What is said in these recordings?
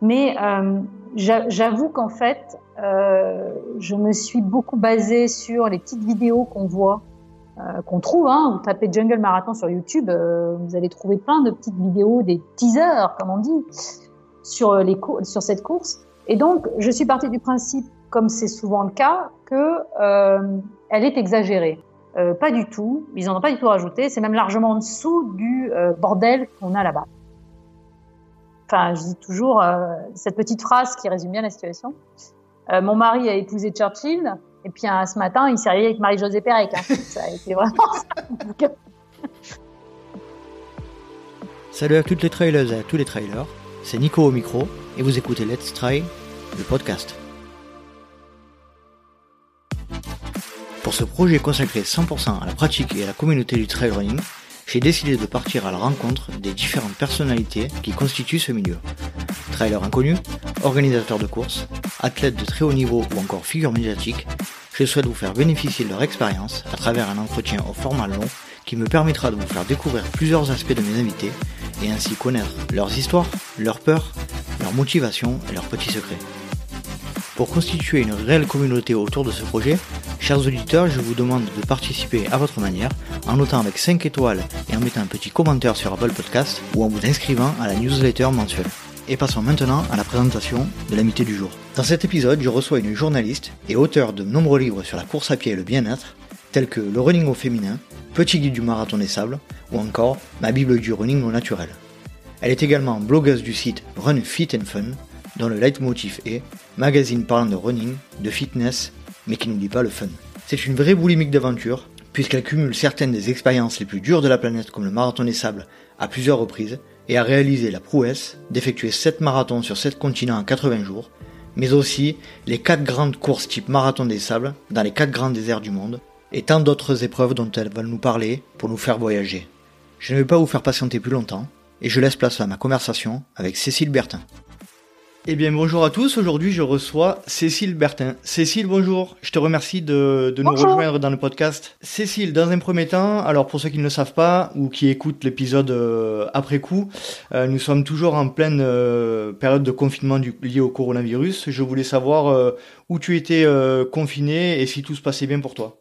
Mais j'avoue qu'en fait, je me suis beaucoup basée sur les petites vidéos qu'on voit euh, qu'on trouve. Hein. Vous tapez Jungle Marathon sur YouTube, euh, vous allez trouver plein de petites vidéos, des teasers, comme on dit, sur, les sur cette course. Et donc, je suis partie du principe, comme c'est souvent le cas, que euh, elle est exagérée. Euh, pas du tout. Ils n'en ont pas du tout rajouté. C'est même largement en dessous du euh, bordel qu'on a là-bas. Enfin, je dis toujours cette petite phrase qui résume bien la situation. mon mari a épousé Churchill. Et puis hein, ce matin, il s'est réveillé avec Marie-Josée Pérec. Hein. ça a été vraiment ça. Salut à toutes les trailers et à tous les trailers. C'est Nico au micro et vous écoutez Let's Try, le podcast. Pour ce projet consacré 100% à la pratique et à la communauté du trail running, j'ai décidé de partir à la rencontre des différentes personnalités qui constituent ce milieu. Trailers inconnus, organisateurs de courses, athlètes de très haut niveau ou encore figures médiatiques, je souhaite vous faire bénéficier de leur expérience à travers un entretien au format long qui me permettra de vous faire découvrir plusieurs aspects de mes invités et ainsi connaître leurs histoires, leurs peurs, leurs motivations et leurs petits secrets. Pour constituer une réelle communauté autour de ce projet, chers auditeurs, je vous demande de participer à votre manière en notant avec 5 étoiles et en mettant un petit commentaire sur Apple Podcast ou en vous inscrivant à la newsletter mensuelle. Et passons maintenant à la présentation de l'amitié du jour. Dans cet épisode, je reçois une journaliste et auteure de nombreux livres sur la course à pied et le bien-être, tels que Le running au féminin, Petit guide du marathon des sables ou encore Ma Bible du running au naturel. Elle est également blogueuse du site Run Fit and Fun, dont le leitmotiv est magazine parlant de running, de fitness, mais qui n'oublie pas le fun. C'est une vraie boulimique d'aventure, puisqu'elle cumule certaines des expériences les plus dures de la planète comme le marathon des sables à plusieurs reprises, et a réalisé la prouesse d'effectuer 7 marathons sur 7 continents en 80 jours, mais aussi les 4 grandes courses type marathon des sables dans les 4 grands déserts du monde, et tant d'autres épreuves dont elle va nous parler pour nous faire voyager. Je ne vais pas vous faire patienter plus longtemps, et je laisse place à ma conversation avec Cécile Bertin. Eh bien, bonjour à tous. Aujourd'hui, je reçois Cécile Bertin. Cécile, bonjour. Je te remercie de, nous rejoindre dans le podcast. Cécile, dans un premier temps, alors pour ceux qui ne le savent pas ou qui écoutent l'épisode euh, après coup, euh, nous sommes toujours en pleine euh, période de confinement du, lié au coronavirus. Je voulais savoir où tu étais confinée et si tout se passait bien pour toi.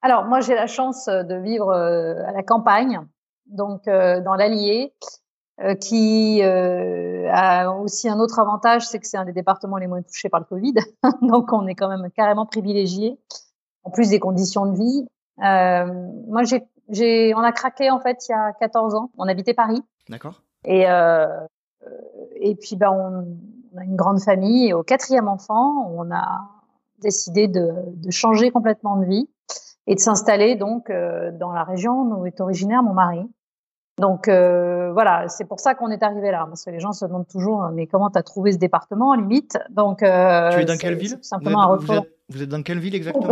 Alors, moi, j'ai la chance de vivre à la campagne, donc dans l'Allier. Euh, qui euh, a aussi un autre avantage, c'est que c'est un des départements les moins touchés par le Covid. Donc, on est quand même carrément privilégié, en plus des conditions de vie. Euh, moi, j'ai, j'ai, on a craqué en fait il y a 14 ans. On habitait Paris. D'accord. Et euh, et puis ben on, on, a une grande famille. Et au quatrième enfant, on a décidé de, de changer complètement de vie et de s'installer donc dans la région où est originaire mon mari. Donc euh, voilà, c'est pour ça qu'on est arrivé là, parce que les gens se demandent toujours, mais comment tu as trouvé ce département, limite? Donc, euh, tu es dans quelle ville? Simplement vous êtes, vous, êtes, dans quelle ville exactement?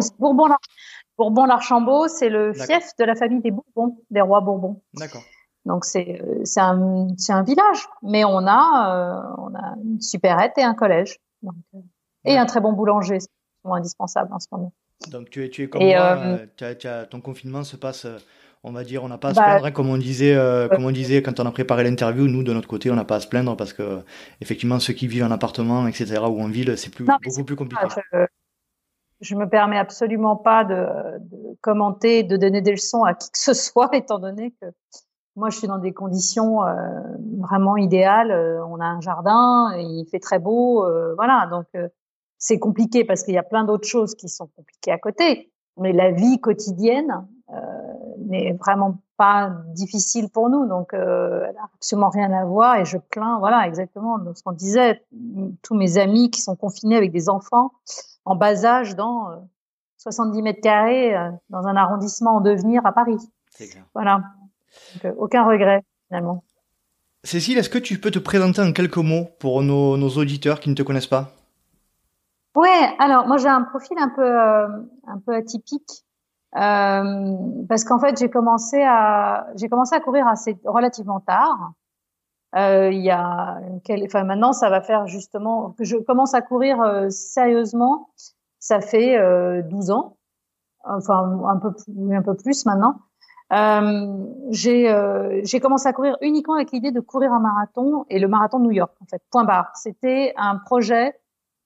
Bourbon-l'Archambault, c'est le fief de la famille des Bourbons, des rois Bourbons. D'accord. Donc c'est un un village, mais on a euh, on a une supérette et un collège, donc, euh, et un très bon boulanger, c'est indispensable en ce moment. Donc tu es tu es comme moi, ton confinement se passe on va dire, on n'a pas à se bah, plaindre, hein, comme on disait, euh, comme on disait quand on a préparé l'interview. Nous, de notre côté, on n'a pas à se plaindre parce que, effectivement, ceux qui vivent en appartement, etc., ou en ville, c'est plus, beaucoup plus compliqué. je, me permets absolument pas de, commenter, de donner des leçons à qui que ce soit, étant donné que moi, je suis dans des conditions euh, vraiment idéales. Euh, on a un jardin, il fait très beau, voilà. Donc, c'est compliqué parce qu'il y a plein d'autres choses qui sont compliquées à côté. Mais la vie quotidienne, n'est vraiment pas difficile pour nous. Donc, euh, elle a absolument rien à voir. Et je plains, voilà, exactement ce qu'on disait. Tous mes amis qui sont confinés avec des enfants en bas âge dans 70 euh, mètres carrés euh, dans un arrondissement en devenir à Paris. Voilà. Donc, euh, aucun regret finalement. Cécile, est-ce que tu peux te présenter en quelques mots pour nos, nos auditeurs qui ne te connaissent pas? Ouais, alors moi j'ai un profil un peu un peu atypique. Euh, parce qu'en fait, j'ai commencé à j'ai commencé à courir assez relativement tard. Euh, il y a quel, enfin maintenant, ça va faire justement que je commence à courir euh, sérieusement. Ça fait 12 ans, enfin un peu un peu plus maintenant. Euh, j'ai euh, j'ai commencé à courir uniquement avec l'idée de courir un marathon et le marathon de New York en fait. Point barre. C'était un projet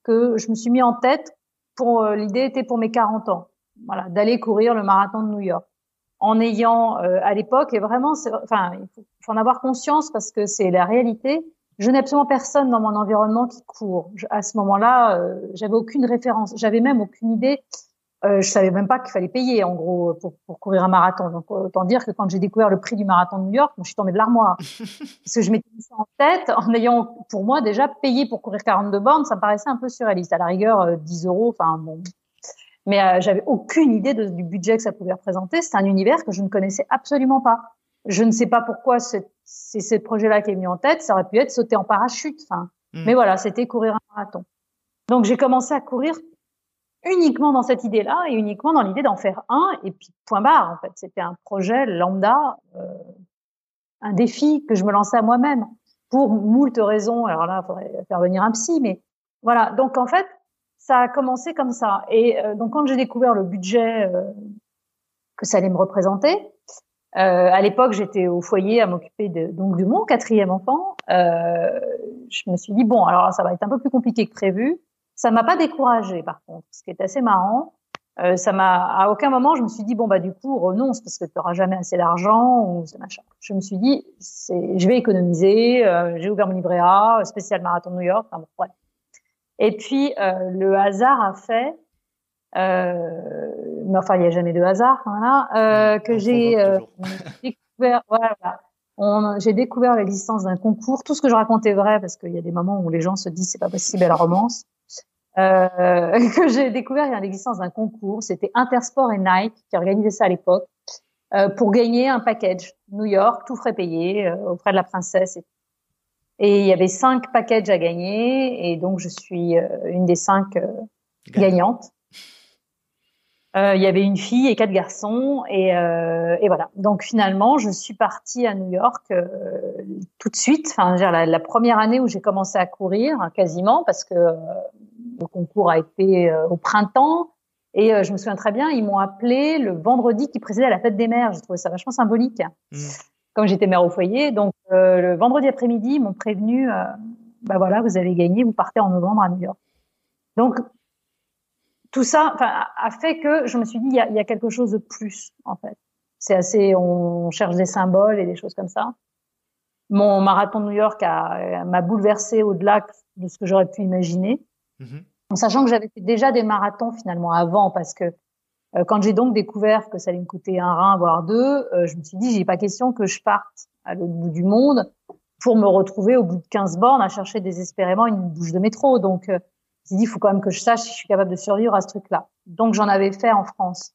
que je me suis mis en tête pour euh, l'idée était pour mes 40 ans. Voilà, d'aller courir le marathon de New York en ayant euh, à l'époque et vraiment enfin il faut, faut, en avoir conscience parce que c'est la réalité. Je n'ai absolument personne dans mon environnement qui court. à ce moment-là, euh, j'avais aucune référence, j'avais même aucune idée euh, je savais même pas qu'il fallait payer en gros pour, pour, courir un marathon. Donc autant dire que quand j'ai découvert le prix du marathon de New York, je suis tombée de l'armoire parce que je m'étais mis ça en tête en ayant pour moi déjà payé pour courir 42 bornes, ça me paraissait un peu surréaliste. À la rigueur 10 euh, euros, enfin bon. Mais euh, j'avais aucune idée de, du budget que ça pouvait représenter. C'est un univers que je ne connaissais absolument pas. Je ne sais pas pourquoi c'est ce projet-là qui est venu en tête. Ça aurait pu être sauter en parachute. Enfin, hmm. mais voilà, c'était courir un marathon. Donc j'ai commencé à courir uniquement dans cette idée-là et uniquement dans l'idée d'en faire un et puis point barre en fait c'était un projet lambda euh, un défi que je me lançais à moi-même pour moult raisons alors là il faudrait faire venir un psy mais voilà donc en fait ça a commencé comme ça et euh, donc quand j'ai découvert le budget euh, que ça allait me représenter euh, à l'époque j'étais au foyer à m'occuper donc de mon quatrième enfant je me suis dit bon alors ça va être un peu plus compliqué que prévu ça m'a pas découragée, par contre, ce qui est assez marrant. Euh, ça m'a, à aucun moment, je me suis dit bon bah du coup renonce parce que tu n'auras jamais assez d'argent ou ce machin. Je me suis dit je vais économiser. Euh, j'ai ouvert mon livret A, spécial marathon New York. Enfin, bon. Et puis euh, le hasard a fait, euh, mais enfin il n'y a jamais de hasard, voilà, euh, que j'ai découvert. Voilà, j'ai découvert l'existence d'un concours. Tout ce que je racontais est vrai parce qu'il y a des moments où les gens se disent c'est pas possible, elle romance euh, que j'ai découvert il y a l'existence d'un concours. C'était Intersport et Nike qui organisaient ça à l'époque euh, pour gagner un package New York, tout frais payé euh, auprès de la princesse. Et, et, il y avait cinq packages à gagner et donc je suis euh, une des cinq euh, gagnantes. Euh, il y avait une fille et quatre garçons et, euh, et, voilà. Donc finalement, je suis partie à New York euh, tout de suite. Enfin, la, la, première année où j'ai commencé à courir, quasiment, parce que le concours a été au printemps. Et je me souviens très bien, ils m'ont appelé le vendredi qui précédait la fête des mères. J'ai trouvé ça vachement symbolique. Mmh. Comme j'étais mère au foyer, donc euh, le vendredi après-midi, ils m'ont prévenu, bah voilà, vous avez gagné, vous partez en novembre à New York. Donc tout ça a fait que je me suis dit, il y a, y a, quelque chose de plus en fait. C'est assez, on cherche des symboles et des choses comme ça. Mon marathon de New York m'a bouleversé au-delà de ce que j'aurais pu imaginer. En sachant que j'avais fait déjà des marathons finalement avant, parce que euh, quand j'ai donc découvert que ça allait me coûter un rein, voire deux, euh, je me suis dit, j'ai pas question que je parte à l'autre bout du monde pour me retrouver au bout de 15 bornes à chercher désespérément une bouche de métro. Donc, euh, je me dit, il faut quand même que je sache si je suis capable de survivre à ce truc-là. Donc, j'en avais fait en France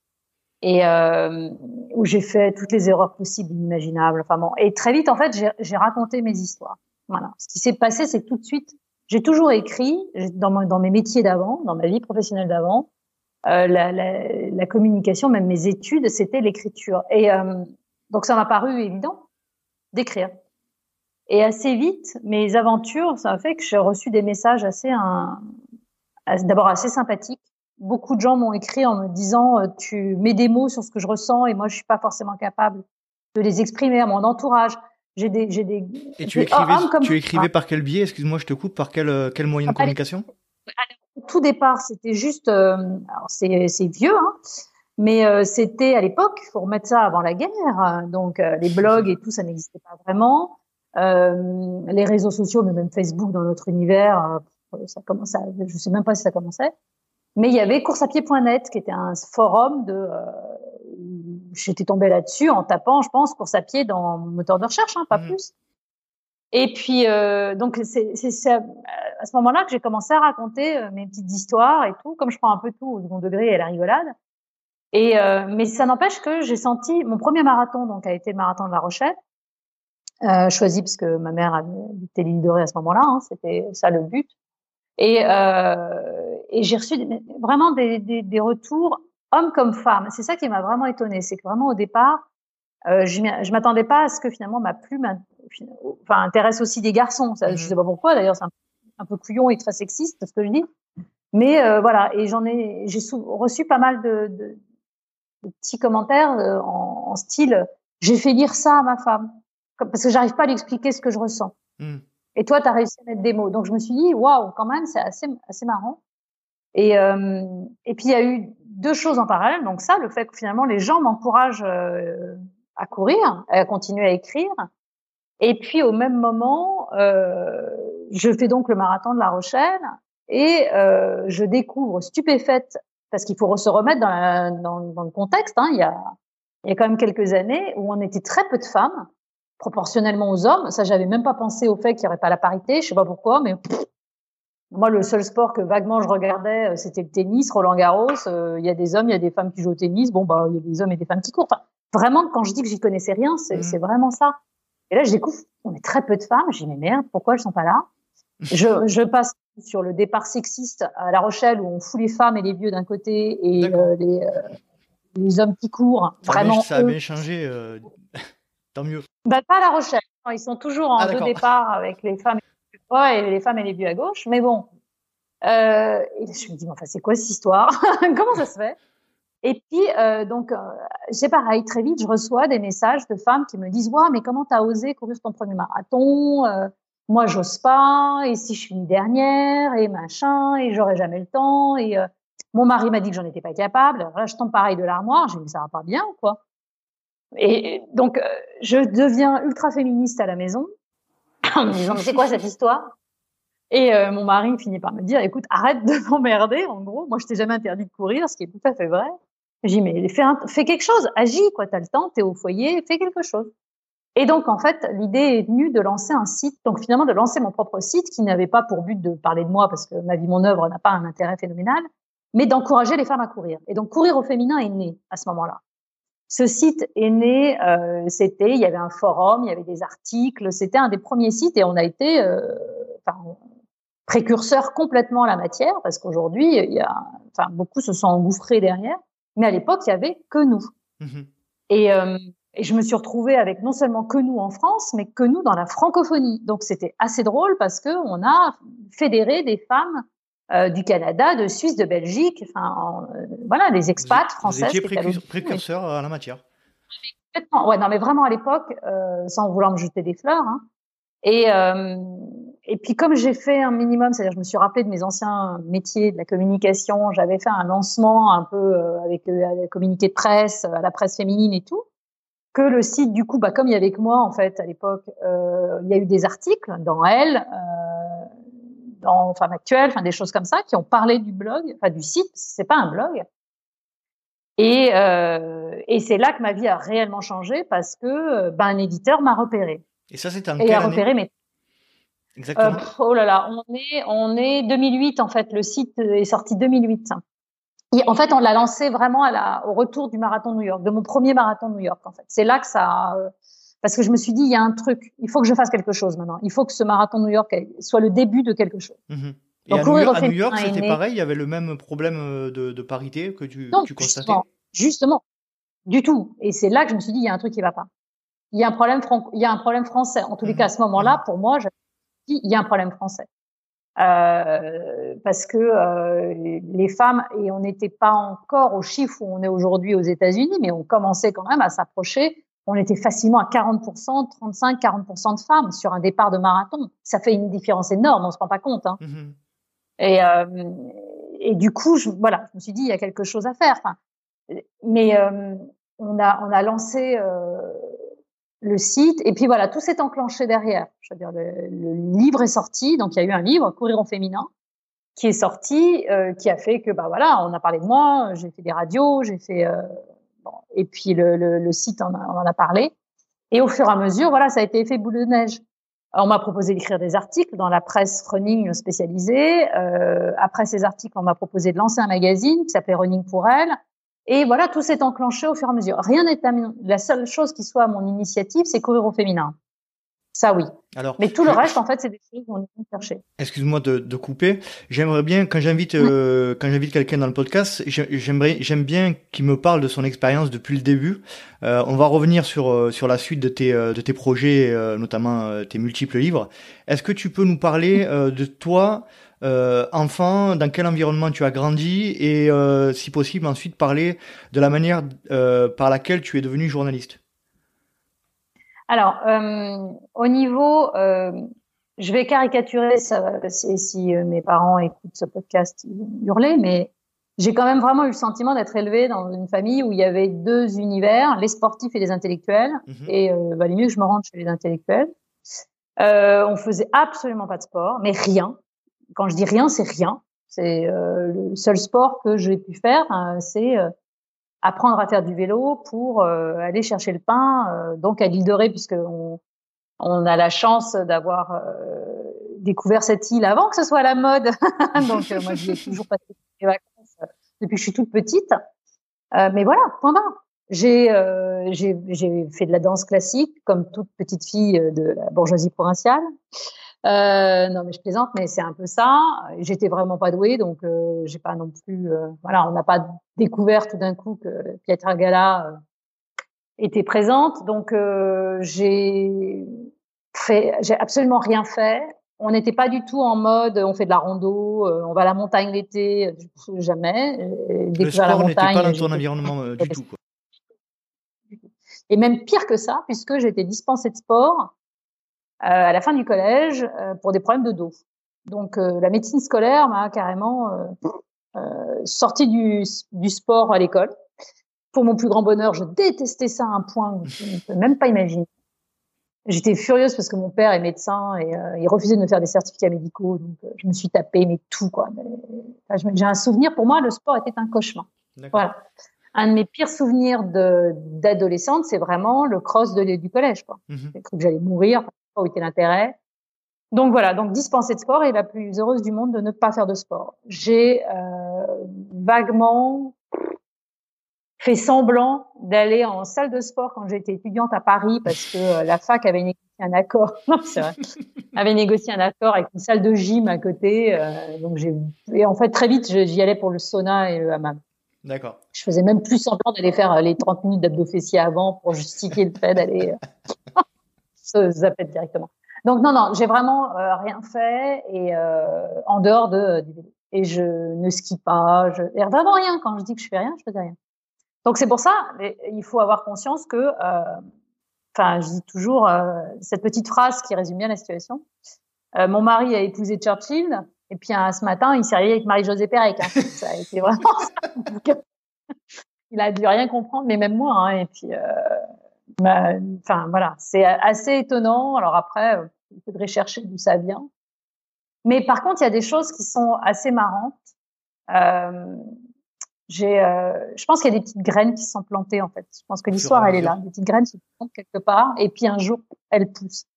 et euh, où j'ai fait toutes les erreurs possibles, inimaginables. Enfin bon, et très vite, en fait, j'ai raconté mes histoires. Voilà. Ce qui s'est passé, c'est tout de suite, j'ai toujours écrit dans, mes métiers d'avant, dans ma vie professionnelle d'avant, euh, la, la, la, communication, même mes études, c'était l'écriture. Et euh, donc ça m'a paru évident d'écrire. Et assez vite, mes aventures, ça a fait que j'ai reçu des messages assez, d'abord assez sympathiques. Beaucoup de gens m'ont écrit en me disant euh, tu mets des mots sur ce que je ressens et moi je suis pas forcément capable de les exprimer à mon entourage. J'ai des, j'ai des. Et tu écrivais, tu écrivais par quel biais? Excuse-moi, je te coupe. Par quel, euh, quel moyen de communication? Au tout départ, c'était juste. Euh, c'est, c'est vieux, hein, mais euh, c'était à l'époque. Il faut remettre ça avant la guerre. Donc les blogs et tout, ça n'existait pas vraiment. les réseaux sociaux, mais même Facebook dans notre univers, ça commençait. je sais même pas si ça commençait. Mais il y avait courseapied.net qui était un forum de j'étais tombée là-dessus en tapant, je pense, course à pied dans mon moteur de recherche, hein, pas mmh. plus. Et puis, euh, donc, c'est à ce moment-là que j'ai commencé à raconter euh, mes petites histoires et tout, comme je prends un peu tout au second degré et à la rigolade. Et euh, mais ça n'empêche que j'ai senti mon premier marathon, donc a été le marathon de La Rochelle, euh, choisi parce que ma mère habitait l'île de Ré à ce moment-là, hein, c'était ça le but. Et, euh, et j'ai reçu vraiment des, des, des, retours homme comme femme. C'est ça qui m'a vraiment étonnée, c'est que vraiment au départ, euh, je, m'attendais pas à ce que finalement ma plume enfin, intéresse aussi des garçons. Ça, Je mmh sais pas pourquoi, d'ailleurs, c'est un, peu couillon et très sexiste ce que je dis. Mais euh, voilà, et j'en ai, j'ai reçu pas mal de, de, de petits commentaires euh, en, en, style j'ai fait lire ça à ma femme parce que j'arrive pas à lui expliquer ce que je ressens. Hmm. Et toi, tu as réussi à mettre des mots. Donc je me suis dit, waouh, quand même, c'est assez, assez marrant. Et, euh, et puis il y a eu deux choses en parallèle. Donc ça, le fait que finalement les gens m'encouragent euh, à courir, à continuer à écrire. Et puis au même moment, euh, je fais donc le marathon de La Rochelle et euh, je découvre stupéfaite parce qu'il faut se remettre dans, le contexte. Hein, il, y a, il y a quand même quelques années où on était très peu de femmes proportionnellement aux hommes. Ça, j'avais même pas pensé au fait qu'il n'y aurait pas la parité. Je sais pas pourquoi, mais moi, le seul sport que vaguement je regardais, euh, c'était le tennis, Roland Garros. Euh, il y a des hommes, il y a des femmes qui jouent au tennis. Bon, bah, il y a des hommes et des femmes qui courent. Enfin, vraiment, quand je dis que j'y connaissais rien, c'est mmh. vraiment ça. Et là, je découvre, on est très peu de femmes. Dis, mais merde, pourquoi elles sont pas là? Je, je, passe sur le départ sexiste à La Rochelle où on fout les femmes et les vieux d'un côté et euh, les, euh, les hommes qui courent. Ça vraiment. ça a bien changé. Euh, tant mieux. Bah, pas à La Rochelle. Ils sont toujours en ah, deux départs avec les femmes et les femmes et les vieux à gauche. Mais bon. Euh, je me dis, mais enfin, c'est quoi cette histoire? Comment ça se fait? Et puis, euh, donc, euh, c'est pareil, très vite, je reçois des messages de femmes qui me disent, ouais, mais comment t'as osé courir ton premier marathon euh, Moi, j'ose pas. Et si je suis une dernière Et machin. Et j'aurai jamais le temps. Et euh, mon mari m'a dit que j'en étais pas capable. Alors là, je tombe pareil de l'armoire. J'ai dit, ça va pas bien, quoi? Et donc, euh, je deviens ultra féministe à la maison en me disant, mais c'est quoi cette histoire? Et euh, mon mari finit par me dire, écoute, arrête de m'emmerder, en gros. Moi, je t'ai jamais interdit de courir, ce qui est tout à fait vrai. J'ai dit, mais fais, quelque chose, agis, quoi. T'as le temps, t'es au foyer, fais quelque chose. Et donc, en fait, l'idée est venue de lancer un site, donc finalement de lancer mon propre site qui n'avait pas pour but de parler de moi parce que ma vie, mon œuvre n'a pas un intérêt phénoménal, mais d'encourager les femmes à courir. Et donc, courir au féminin est né à ce moment-là. Ce site est né, euh, c'était, il y avait un forum, il y avait des articles, c'était un des premiers sites et on a été, euh, précurseur complètement à la matière parce qu'aujourd'hui, il y a, enfin, beaucoup se sont engouffrés derrière. Mais à l'époque, il y avait que nous. Mmh et, euh, et, je me suis retrouvée avec non seulement que nous en France, mais que nous dans la francophonie. Donc c'était assez drôle parce que on a fédéré des femmes euh, du Canada, de Suisse, de Belgique, enfin euh, voilà, des expats français. Vous étiez précurseur à la matière. Ouais, non, mais vraiment à l'époque, sans vouloir me jeter des fleurs. Hein. Et et puis comme j'ai fait un minimum, c'est-à-dire je me suis rappelé de mes anciens métiers de la communication, j'avais fait un lancement un peu euh, avec euh, le communiqué de presse, à la presse féminine et tout, que le site du coup, bah, comme il y avait que moi en fait à l'époque, euh, il y a eu des articles dans Elle, euh, dans Femme Actuelle, enfin des choses comme ça qui ont parlé du blog, enfin du site, c'est pas un blog. Et, euh, et c'est là que ma vie a réellement changé parce que ben, un éditeur m'a repéré. Et ça, c'est un et a repéré mes Exactement. Euh, oh là là, on est, on est 2008 en fait. Le site est sorti 2008. Et en fait, on l'a lancé vraiment à la, au retour du marathon New York, de mon premier marathon New York en fait. C'est là que ça, euh, parce que je me suis dit, il y a un truc, il faut que je fasse quelque chose maintenant. Il faut que ce marathon New York soit le début de quelque chose. Mhm. Et Donc, à, New, York, c'était pareil, il y avait le même problème euh, de, de parité que tu, tu constatais? Justement, justement, du tout. Et c'est là que je me suis dit, il y a un truc qui va pas. Il y a un problème, il y a un problème français. En tous les mhm. cas, à ce moment-là, pour moi, il y a un problème français. Euh, parce que euh, les femmes, et on n'était pas encore au chiffre où on est aujourd'hui aux États-Unis, mais on commençait quand même à s'approcher. On était facilement à 40%, 35-40% de femmes sur un départ de marathon. Ça fait une différence énorme, on se rend pas compte. Hein. Mm-hmm. Et, euh, et du coup, je, voilà, je me suis dit, il y a quelque chose à faire. Enfin, mais on a on a lancé le site. Et puis voilà, tout s'est enclenché derrière. Je veux dire, le, livre est sorti, donc il y a eu un livre, Courir en féminin, qui est sorti, euh, qui a fait que bah voilà, on a parlé de moi, j'ai fait des radios, j'ai fait euh, bon, et puis le, le, le site on, en a parlé. Et au fur et à mesure, voilà, ça a été effet boule de neige. on m'a proposé d'écrire des articles dans la presse running spécialisée. Euh, après ces articles, on m'a proposé de lancer un magazine qui s'appelait Running pour elle. Et voilà, tout s'est enclenché au fur et à mesure. Rien n'est La seule chose qui soit à mon initiative, c'est courir au féminin. Ça, oui. Alors, Mais tout le reste, en fait, c'est des choses qu'on est chercher. Excuse-moi de, de, couper. J'aimerais bien, quand j'invite, euh, quand j'invite quelqu'un dans le podcast, j'aimerais, j'aime bien qu'il me parle de son expérience depuis le début. Euh, on va revenir sur euh, sur la suite de tes de tes projets, notamment tes multiples livres. Est-ce que tu peux nous parler de toi? Euh, enfant, dans quel environnement tu as grandi et euh, si possible ensuite parler de la manière euh, par laquelle tu es devenu journaliste. Alors, euh, au niveau, je vais caricaturer ça si, si mes parents écoutent ce podcast, ils hurler, mais j'ai quand même vraiment eu le sentiment d'être élevée dans une famille où il y avait deux univers, les sportifs et les intellectuels. Mhm. Et valait mieux que je me rende chez les intellectuels. On faisait absolument pas de sport, mais rien. Quand je dis rien, c'est rien. C'est euh, le seul sport que j'ai pu faire, hein, c'est euh, apprendre à faire du vélo pour euh, aller chercher le pain. donc à l'île de Ré, puisque on, a la chance d'avoir découvert cette île avant que ce soit la mode. donc moi, j'y ai toujours passé mes vacances depuis que je suis toute petite. mais voilà, point barre. J'ai euh, fait de la danse classique comme toute petite fille de la bourgeoisie provinciale. Euh, non, mais je plaisante, mais c'est un peu ça. J'étais vraiment pas douée, donc euh, j'ai pas non plus. Euh, voilà, on n'a pas découvert tout d'un coup que Pietra Gala était présente, donc j'ai fait, j'ai absolument rien fait. On n'était pas du tout en mode, on fait de la rando, on va à la montagne l'été, jamais. Le sport n'était pas dans ton environnement du tout. Quoi. Et même pire que ça, puisque j'étais dispensée de sport à la fin du collège euh, pour des problèmes de dos. Donc euh, la médecine scolaire m'a carrément sorti du, du sport à l'école. Pour mon plus grand bonheur, je détestais ça à un point que je ne peux même pas imaginer. J'étais furieuse parce que mon père est médecin et euh, il refusait de me faire des certificats médicaux. Donc, euh, je me suis tapé mais tout quoi. Enfin, J'ai un souvenir. Pour moi, le sport était un cauchemar. Voilà un de mes pires souvenirs d'adolescente, c'est vraiment le cross de, du collège. Quoi. Mhm. J'ai cru que j'allais mourir, pas où était l'intérêt. Donc voilà, donc dispensée de sport et la plus heureuse du monde de ne pas faire de sport. J'ai euh, vaguement fait semblant d'aller en salle de sport quand j'étais étudiante à Paris parce que euh, la fac avait négocié un accord. Non, c'est vrai. avait négocié un accord avec une salle de gym à côté. Euh, donc j'ai et en fait très vite j'y allais pour le sauna et le hammam. D'accord. Je faisais même plus semblant d'aller faire les 30 minutes d'abdos fessiers avant pour justifier le fait d'aller se zapper directement. Donc non, non, j'ai vraiment euh, rien fait et en dehors de. Et je ne skie pas, je et vraiment rien. Quand je dis que je fais rien, je fais rien. Donc c'est pour ça, il faut avoir conscience que, enfin, je dis toujours cette petite phrase qui résume bien la situation. mon mari a épousé Churchill. Et puis ce matin, il s'est réveillé avec Marie-Josée Pérec. Hein. Ça a été vraiment ça. il a dû rien comprendre, mais même moi. Hein. Et puis, euh, enfin voilà, c'est assez étonnant. Alors après, euh, il faudrait chercher d'où ça vient. Mais par contre, il y a des choses qui sont assez marrantes. Euh, j'ai, euh, je pense qu'il y a des petites graines qui sont plantées en fait. Je pense que l'histoire, elle est là. Des petites graines se plantent quelque part, et puis un jour, elles poussent.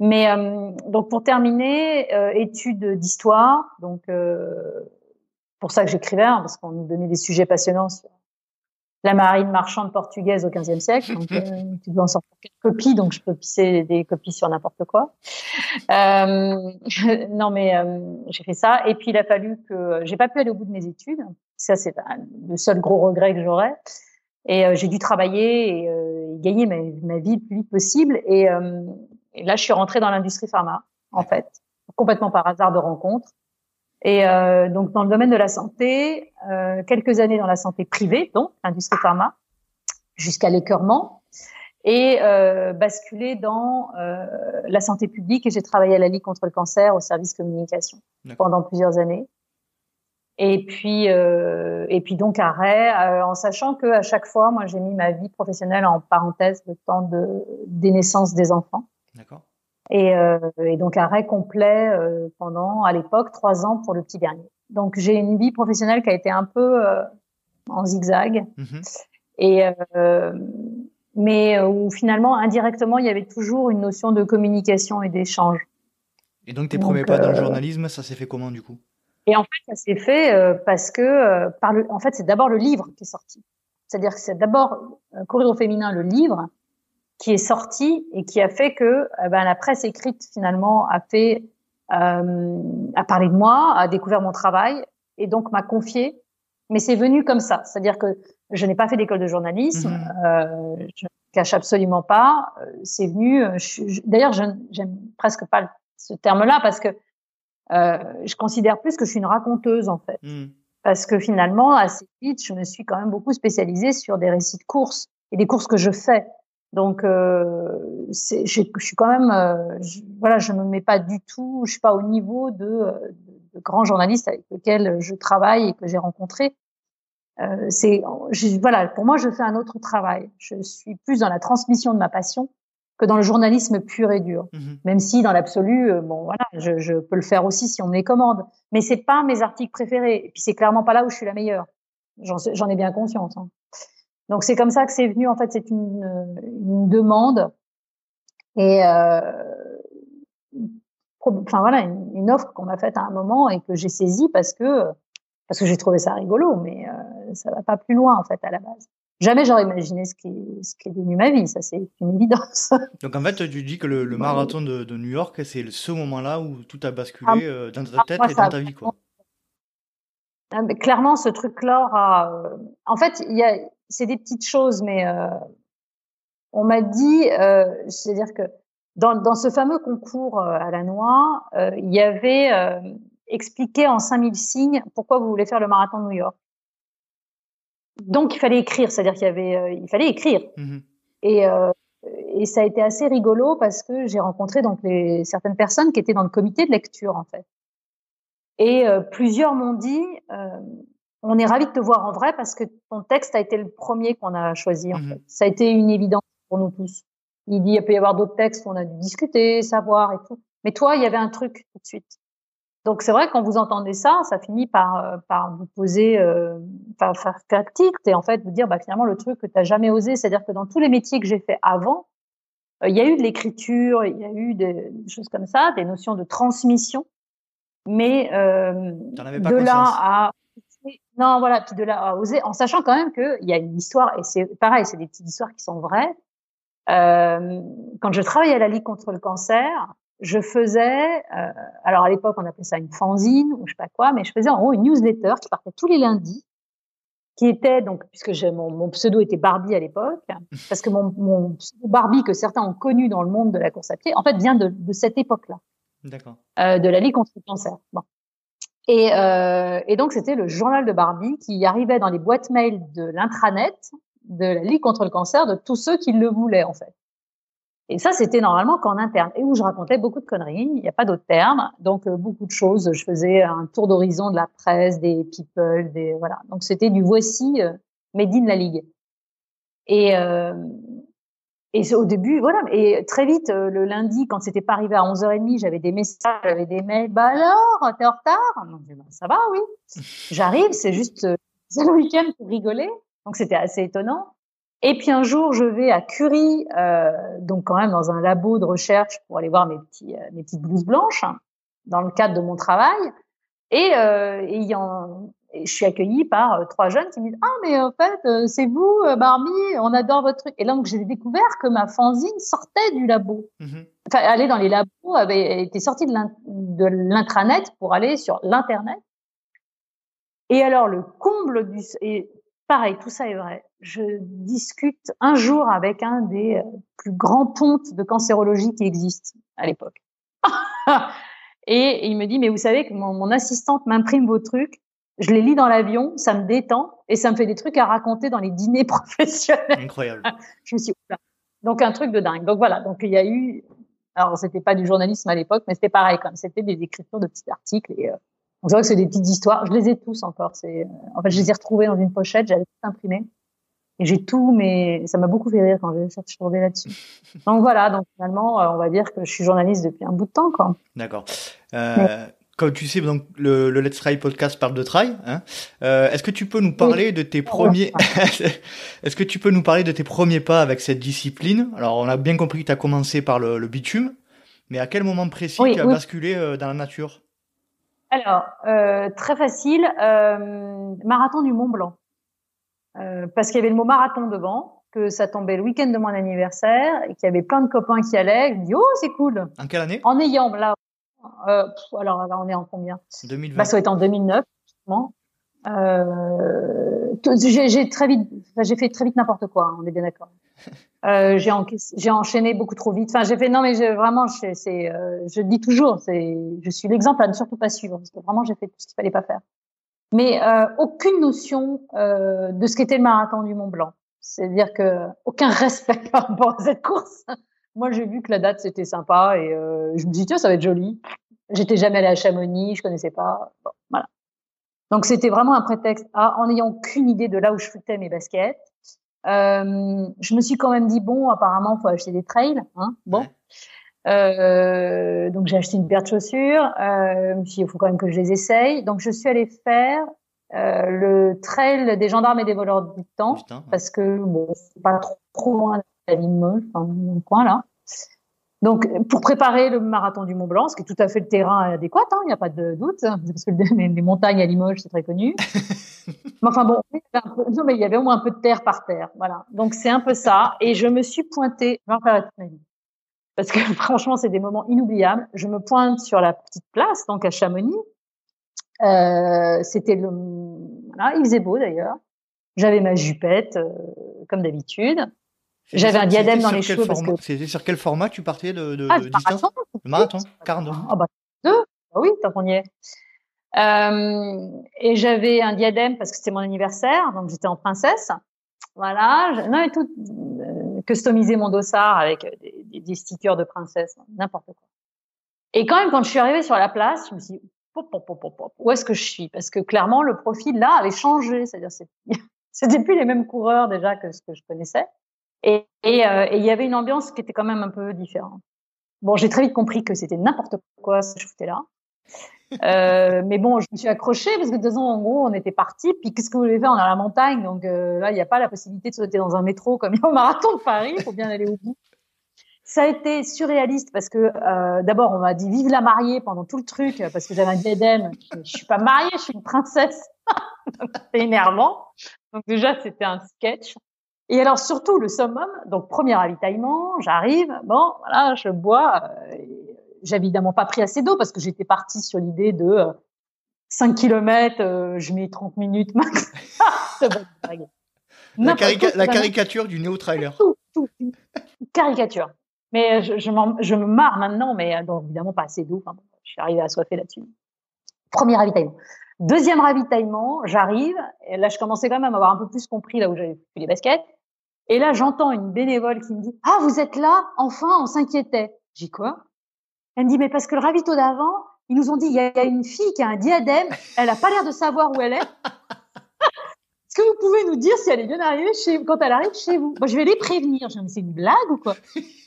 Mais euh, donc pour terminer, euh, études d'histoire, donc euh, pour ça que j'écrivais, hein, parce qu'on nous donnait des sujets passionnants sur la marine marchande portugaise au XVe siècle. Donc, tu dois en sortir quelques copies, donc je peux pisser des copies sur n'importe quoi. Euh, non, mais j'ai fait ça. Et puis il a fallu que j'ai pas pu aller au bout de mes études. Ça, c'est le seul gros regret que j'aurais. Et j'ai dû travailler et, gagner ma, ma, vie le plus vite possible. Et et là, je suis rentrée dans l'industrie pharma, en fait, complètement par hasard de rencontre. Et euh, donc, dans le domaine de la santé, euh, quelques années dans la santé privée, donc l'industrie pharma, jusqu'à l'écœurement, et euh, basculer dans la santé publique. Et j'ai travaillé à la Ligue contre le cancer au service communication pendant plusieurs années. Et puis, et puis donc arrêt, euh, en sachant que à chaque fois, moi, j'ai mis ma vie professionnelle en parenthèse le temps de des naissances des enfants. D'accord. Et, euh, et, donc arrêt complet euh, pendant, à l'époque, trois ans pour le petit dernier. Donc j'ai une vie professionnelle qui a été un peu euh, en zigzag. Mm-hmm. Et euh, mais où finalement indirectement il y avait toujours une notion de communication et d'échange. Et donc tes premiers pas dans le journalisme, ça s'est fait comment du coup? Et en fait ça s'est fait parce que par le, en fait c'est d'abord le livre qui est sorti. C'est-à-dire que c'est d'abord Courir au féminin le livre qui est sorti et qui a fait que eh ben, la presse écrite finalement a fait euh, a parlé de moi, a découvert mon travail et donc m'a confié. Mais c'est venu comme ça, c'est-à-dire que je n'ai pas fait d'école de journalisme, mmh. euh, je ne cache absolument pas. Euh, c'est venu. D'ailleurs, je j'aime presque pas ce terme-là parce que euh, je considère plus que je suis une raconteuse en fait. Mmh. Parce que finalement, assez vite, je me suis quand même beaucoup spécialisée sur des récits de courses et des courses que je fais Donc, euh, je, je, suis quand même, euh, je, voilà, je me mets pas du tout, je suis pas au niveau de, de, grands journalistes avec lesquels je travaille et que j'ai rencontrés. Euh, c'est, voilà, pour moi, je fais un autre travail. Je suis plus dans la transmission de ma passion que dans le journalisme pur et dur. Mmh Même si, dans l'absolu, euh, bon, voilà, je, je, peux le faire aussi si on me les commande. Mais c'est pas mes articles préférés. Et puis, c'est clairement pas là où je suis la meilleure. J'en ai bien conscience. Hein. Donc c'est comme ça que c'est venu. En fait, c'est une, une, demande et euh, enfin voilà une, offre qu'on m'a faite à un moment et que j'ai saisie parce que parce que j'ai trouvé ça rigolo, mais euh, ça va pas plus loin en fait à la base. Jamais j'aurais imaginé ce qui, ce qui est devenu ma vie, ça c'est une évidence. Donc en fait, tu dis que le, le marathon de, de, New York, c'est ce moment-là où tout a basculé ah, euh, dans ta tête et dans ta vie, quoi. Ah, clairement, ce truc-là, euh, en fait, il y a, c'est des petites choses, mais euh, on m'a dit, euh, c'est-à-dire que dans, dans, ce fameux concours euh, à la noix, euh, il y avait expliqué en 5000 signes pourquoi vous voulez faire le marathon de New York. Donc il fallait écrire, c'est-à-dire qu'il y avait, il fallait écrire. Mmh et, et ça a été assez rigolo parce que j'ai rencontré donc les, certaines personnes qui étaient dans le comité de lecture en fait. Et plusieurs m'ont dit, on est ravi de te voir en vrai parce que ton texte a été le premier qu'on a choisi. En mmh fait. Ça a été une évidence pour nous tous. Il dit, il peut y avoir d'autres textes, on a dû discuter, savoir et tout. Mais toi, il y avait un truc tout de suite. Donc c'est vrai quand vous entendez ça, ça finit par euh, par vous poser, euh, par faire faire et en fait vous dire bah finalement le truc que tu n'as jamais osé, c'est-à-dire que dans tous les métiers que j'ai fait avant, euh, il y a eu de l'écriture, il y a eu des, choses comme ça, des notions de transmission, mais euh, de là à non, voilà, puis de là à oser, en sachant quand même qu'il y a une histoire, et c'est pareil, c'est des petites histoires qui sont vraies. Euh, quand je travaillais à la Ligue contre le cancer, je faisais, euh, alors à l'époque on appelait ça une fanzine ou je sais pas quoi, mais je faisais en gros une newsletter qui partait tous les lundis, qui était donc puisque mon, mon, pseudo était Barbie à l'époque, parce que mon, mon, pseudo Barbie que certains ont connu dans le monde de la course à pied, en fait vient de, de cette époque-là, D'accord. Euh, de la Ligue contre le cancer. Bon. Et, euh, et donc, c'était le journal de Barbie qui arrivait dans les boîtes mail de l'intranet de la Ligue contre le cancer de tous ceux qui le voulaient, en fait. Et ça, c'était normalement qu'en interne, et où je racontais beaucoup de conneries, il n'y a pas d'autre terme, donc euh, beaucoup de choses. Je faisais un tour d'horizon de la presse, des people, des voilà. Donc c'était du voici euh, made in la Ligue. Et, euh, et au début, voilà. Et très vite, euh, le lundi, quand c'était pas arrivé à 11h30, j'avais des messages, j'avais des mails. Bah alors, t'es en retard? Non, bah, Ça va, oui. J'arrive, c'est juste euh, le week-end pour rigoler. Donc c'était assez étonnant. Et puis un jour, je vais à Curie, euh, donc quand même dans un labo de recherche pour aller voir mes petits, euh, mes petites blouses blanches hein, dans le cadre de mon travail. Et, euh, et ayant, et je suis accueillie par euh, trois jeunes qui me disent ah mais en fait euh, c'est vous euh, Barbie on adore votre truc et là donc j'ai découvert que ma fanzine sortait du labo. Mmh enfin aller dans les labos avait été sortie de l'intranet pour aller sur l'internet. Et alors le comble du et pareil tout ça est vrai. Je discute un jour avec un des plus grands pontes de cancérologie qui existent à l'époque. Et il me dit mais vous savez que mon, mon assistante m'imprime vos trucs je les lis dans l'avion, ça me détend et ça me fait des trucs à raconter dans les dîners professionnels. Incroyable. je me suis donc un truc de dingue. Donc voilà, donc il y a eu alors c'était pas du journalisme à l'époque, mais c'était pareil comme c'était des écritures de petits articles et euh, on voit que c'est des petites histoires. Je les ai tous encore. C'est euh, en fait je les ai retrouvés dans une pochette, j'avais tout imprimé et j'ai tout, mais ça m'a beaucoup fait rire quand j'ai cherché là-dessus. Donc voilà, donc finalement euh, on va dire que je suis journaliste depuis un bout de temps quoi. D'accord. Euh, comme tu sais, donc le, le, Let's Try podcast parle de try. Hein euh, Est-ce que tu peux nous parler de tes premiers Est-ce que tu peux nous parler de tes premiers pas avec cette discipline? Alors, on a bien compris que tu as commencé par le, le, bitume, mais à quel moment précis tu as basculé euh, dans la nature? Alors, euh, très facile, marathon du Mont Blanc, parce qu'il y avait le mot marathon devant, que ça tombait le week-end de mon anniversaire et qu'il y avait plein de copains qui allaient. Je me dis oh c'est cool. En quelle année? En ayant là euh, alors là, on est en combien? 2020. Bah, ça va être en 2009, justement. Euh, j'ai très vite, j'ai fait très vite n'importe quoi. Hein, on est bien d'accord. Euh, j'ai j'ai enchaîné beaucoup trop vite. Enfin, j'ai fait non, mais vraiment, c'est, euh, je le dis toujours, c'est, je suis l'exemple à ne surtout pas suivre parce que vraiment, j'ai fait tout ce qu'il fallait pas faire. Mais aucune notion de ce qu'était le marathon du Mont Blanc. C'est-à-dire que aucun respect par rapport à cette course. Moi, j'ai vu que la date c'était sympa et euh, je me dis tiens, ça va être joli. J'étais jamais allée à Chamonix, je connaissais pas. Bon, voilà. Donc c'était vraiment un prétexte à, en n'ayant aucune idée de là où je foutais mes baskets. Euh, je me suis quand même dit bon, apparemment, faut acheter des trails. Hein, bon. Euh, donc j'ai acheté une paire de chaussures. Euh, il faut quand même que je les essaye. Donc je suis allée faire euh, le trail des gendarmes et des voleurs du temps parce que bon, c'est pas trop, trop loin de la ville Molle, enfin, mon coin là. Donc, pour préparer le marathon du Mont Blanc, ce qui est tout à fait le terrain adéquat, hein, il n'y a pas de doute, parce que les, montagnes à Limoges, c'est très connu. mais enfin bon, non, mais il y avait au moins un peu de terre par terre, voilà. Donc c'est un peu ça. Et je me suis pointée, je vais toute ma vie, parce que franchement, c'est des moments inoubliables. Je me pointe sur la petite place, donc à Chamonix. Euh, c'était le, voilà, il faisait beau d'ailleurs. J'avais ma jupette, euh, comme d'habitude. J'avais un diadème dans les cheveux. Parce que... C'était sur quel format tu partais de, de, ah, de distance marathon, Le marathon, 42. Ah bah, deux. Ah oui, tant qu'on y est. Euh, et j'avais un diadème parce que c'était mon anniversaire, donc j'étais en princesse. Voilà, non et tout, euh, customisé mon dossard avec des, des, stickers de princesse, n'importe quoi. Et quand même, quand je suis arrivée sur la place, je me suis dit, pop, pop, pop, pop, où est-ce que je suis? Parce que clairement, le profil là avait changé, c'est-à-dire c'était plus les mêmes coureurs déjà que ce que je connaissais. Et euh, il y avait une ambiance qui était quand même un peu différente. Bon, j'ai très vite compris que c'était n'importe quoi ce que je foutais là. Euh, mais bon, je me suis accrochée parce que de toute façon, en gros, on était parti. Puis qu'est-ce que vous voulez faire On est à la montagne, donc euh, là, il n'y a pas la possibilité de sauter dans un métro comme il au marathon de Paris. Il faut bien aller au bout. Ça a été surréaliste parce que euh, d'abord, on m'a dit vive la mariée pendant tout le truc parce que j'avais un diadème. Je, je suis pas mariée, je suis une princesse. c'est énervant. Donc déjà, c'était un sketch. Et alors surtout le summum, donc premier ravitaillement, j'arrive, bon voilà, je bois. Euh, j'ai évidemment pas pris assez d'eau parce que j'étais partie sur l'idée de euh, 5 km, euh, je mets 30 minutes max. la, la caricature du néo-trailer. Tout, tout, caricature. Mais je, je, je, me marre maintenant, mais donc, euh, évidemment pas assez d'eau. Je suis arrivée à soiffer là-dessus. Premier ravitaillement. Deuxième ravitaillement, j'arrive. Et là, je commençais quand même à avoir un peu plus compris là où j'avais fait les baskets. Et là, j'entends une bénévole qui me dit Ah, vous êtes là Enfin, on s'inquiétait. J'ai quoi? Elle me dit Mais parce que le ravito d'avant, ils nous ont dit il y a une fille qui a un diadème, elle a pas l'air de savoir où elle est. Est-ce que vous pouvez nous dire si elle est bien arrivée chez quand elle arrive chez vous? Je vais les prévenir. Je me c'est une blague ou quoi?